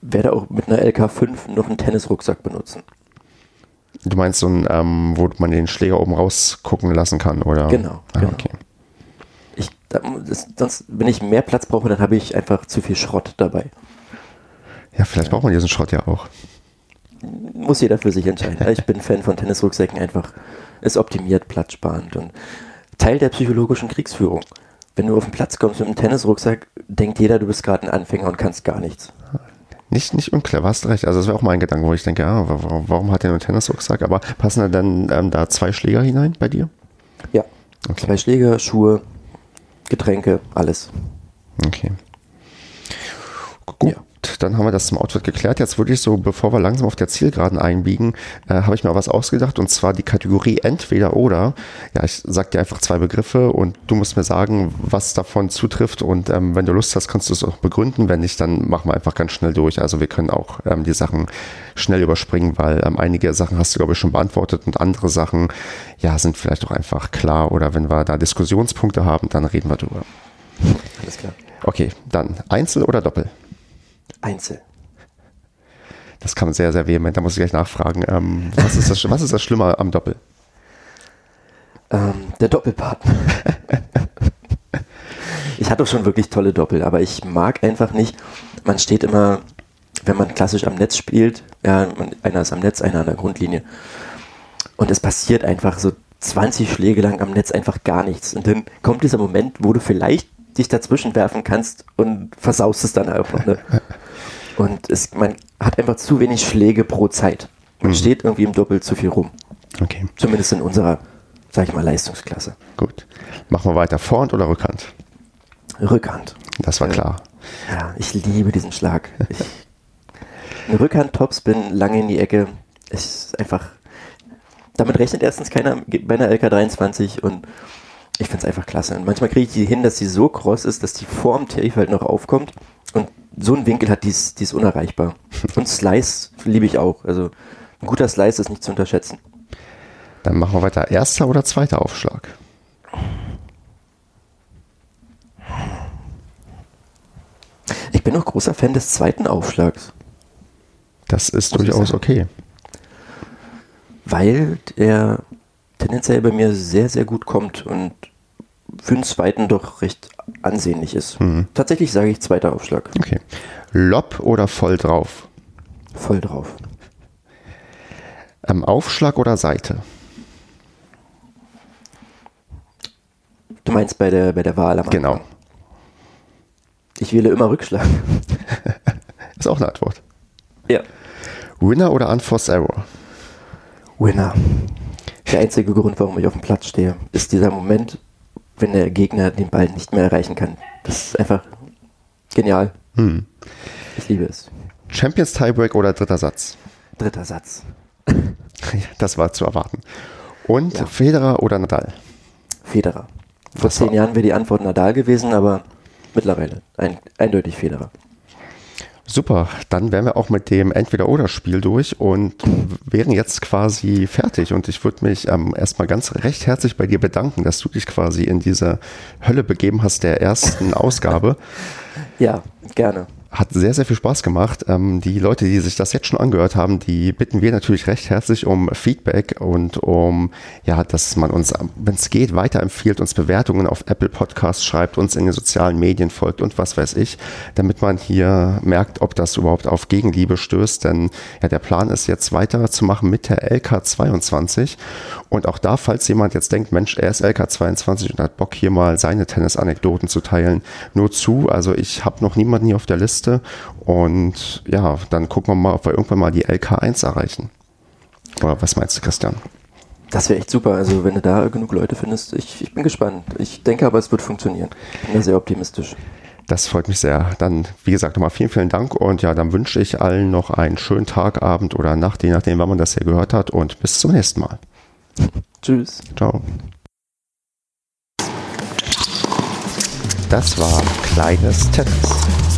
Speaker 3: werde auch mit einer LK5 noch einen Tennisrucksack benutzen.
Speaker 2: Du meinst so ein, ähm, wo man den Schläger oben rausgucken lassen kann, oder?
Speaker 3: Genau. Ah, genau. Okay. Das, sonst, wenn ich mehr Platz brauche, dann habe ich einfach zu viel Schrott dabei.
Speaker 2: Ja, vielleicht braucht man diesen Schrott ja auch.
Speaker 3: Muss jeder für sich entscheiden. ich bin Fan von Tennisrucksäcken, einfach ist optimiert, platzsparend und Teil der psychologischen Kriegsführung. Wenn du auf den Platz kommst mit einem Tennisrucksack, denkt jeder, du bist gerade ein Anfänger und kannst gar nichts.
Speaker 2: Nicht, nicht unclever, hast recht. Also das wäre auch mein Gedanke, wo ich denke, ah, warum, warum hat der nur einen Tennisrucksack? Aber passen da dann ähm, da zwei Schläger hinein bei dir?
Speaker 3: Ja. Okay. Zwei Schläger, Schuhe, Getränke, alles.
Speaker 2: Okay. Gut. Ja dann haben wir das zum Outfit geklärt. Jetzt würde ich so, bevor wir langsam auf der Zielgeraden einbiegen, äh, habe ich mir was ausgedacht und zwar die Kategorie entweder oder. Ja, ich sag dir einfach zwei Begriffe und du musst mir sagen, was davon zutrifft und ähm, wenn du Lust hast, kannst du es auch begründen. Wenn nicht, dann machen wir einfach ganz schnell durch. Also wir können auch ähm, die Sachen schnell überspringen, weil ähm, einige Sachen hast du, glaube ich, schon beantwortet und andere Sachen, ja, sind vielleicht auch einfach klar oder wenn wir da Diskussionspunkte haben, dann reden wir drüber.
Speaker 3: Alles klar.
Speaker 2: Okay, dann Einzel oder Doppel?
Speaker 3: Einzel.
Speaker 2: Das kam sehr, sehr vehement. Da muss ich gleich nachfragen. Ähm, was, ist das, was ist das Schlimme am Doppel?
Speaker 3: Ähm, der Doppelpartner. ich hatte schon wirklich tolle Doppel, aber ich mag einfach nicht. Man steht immer, wenn man klassisch am Netz spielt, ja, einer ist am Netz, einer an der Grundlinie. Und es passiert einfach so 20 Schläge lang am Netz einfach gar nichts. Und dann kommt dieser Moment, wo du vielleicht dich dazwischen werfen kannst und versaust es dann einfach. Ne? Und es, man hat einfach zu wenig Schläge pro Zeit. Man mhm. steht irgendwie im Doppel zu viel rum.
Speaker 2: Okay.
Speaker 3: Zumindest in unserer, sag ich mal, Leistungsklasse.
Speaker 2: Gut. Machen wir weiter. Vorhand oder Rückhand?
Speaker 3: Rückhand.
Speaker 2: Das war klar.
Speaker 3: Ja, ich liebe diesen Schlag. Ich, eine Rückhand-Tops bin lange in die Ecke. Ist einfach. Damit rechnet erstens keiner bei einer LK23 und ich finde es einfach klasse. Und manchmal kriege ich die hin, dass sie so kross ist, dass die Form tief halt noch aufkommt. Und so einen Winkel hat, die ist, die ist unerreichbar. Und Slice liebe ich auch. Also ein guter Slice ist nicht zu unterschätzen.
Speaker 2: Dann machen wir weiter. Erster oder zweiter Aufschlag?
Speaker 3: Ich bin auch großer Fan des zweiten Aufschlags.
Speaker 2: Das ist durchaus okay.
Speaker 3: Weil der tendenziell bei mir sehr, sehr gut kommt und für den zweiten doch recht ansehnlich ist. Mhm. Tatsächlich sage ich zweiter Aufschlag.
Speaker 2: Okay. Lob oder voll drauf?
Speaker 3: Voll drauf.
Speaker 2: Ähm, Aufschlag oder Seite?
Speaker 3: Du meinst bei der, bei der Wahl am
Speaker 2: Genau.
Speaker 3: Ich wähle immer Rückschlag.
Speaker 2: ist auch eine Antwort.
Speaker 3: Ja.
Speaker 2: Winner oder Unforced Error?
Speaker 3: Winner. Der einzige Grund, warum ich auf dem Platz stehe, ist dieser Moment, wenn der Gegner den Ball nicht mehr erreichen kann. Das ist einfach genial. Hm. Ich liebe es.
Speaker 2: Champions Tiebreak oder dritter Satz?
Speaker 3: Dritter Satz.
Speaker 2: das war zu erwarten. Und ja. Federer oder Nadal?
Speaker 3: Federer. Vor das zehn Jahren wäre die Antwort Nadal gewesen, aber mittlerweile ein, eindeutig Federer.
Speaker 2: Super, dann wären wir auch mit dem Entweder-Oder-Spiel durch und wären jetzt quasi fertig. Und ich würde mich ähm, erstmal ganz recht herzlich bei dir bedanken, dass du dich quasi in diese Hölle begeben hast der ersten Ausgabe.
Speaker 3: Ja, gerne.
Speaker 2: Hat sehr, sehr viel Spaß gemacht. Ähm, die Leute, die sich das jetzt schon angehört haben, die bitten wir natürlich recht herzlich um Feedback und um, ja, dass man uns, wenn es geht, weiterempfiehlt, uns Bewertungen auf Apple Podcasts schreibt, uns in den sozialen Medien folgt und was weiß ich, damit man hier merkt, ob das überhaupt auf Gegenliebe stößt. Denn ja, der Plan ist jetzt weiterzumachen mit der LK22. Und auch da, falls jemand jetzt denkt, Mensch, er ist LK22 und hat Bock, hier mal seine Tennis-Anekdoten zu teilen, nur zu. Also ich habe noch niemanden hier auf der Liste Liste. Und ja, dann gucken wir mal, ob wir irgendwann mal die LK1 erreichen. Oder was meinst du, Christian?
Speaker 3: Das wäre echt super. Also, wenn du da genug Leute findest, ich, ich bin gespannt. Ich denke aber, es wird funktionieren. Ich bin da sehr optimistisch.
Speaker 2: Das freut mich sehr. Dann, wie gesagt, nochmal vielen, vielen Dank und ja, dann wünsche ich allen noch einen schönen Tag, Abend oder Nacht, je nachdem, wann man das hier gehört hat und bis zum nächsten Mal.
Speaker 3: Tschüss.
Speaker 2: Ciao. Das war Kleines Tennis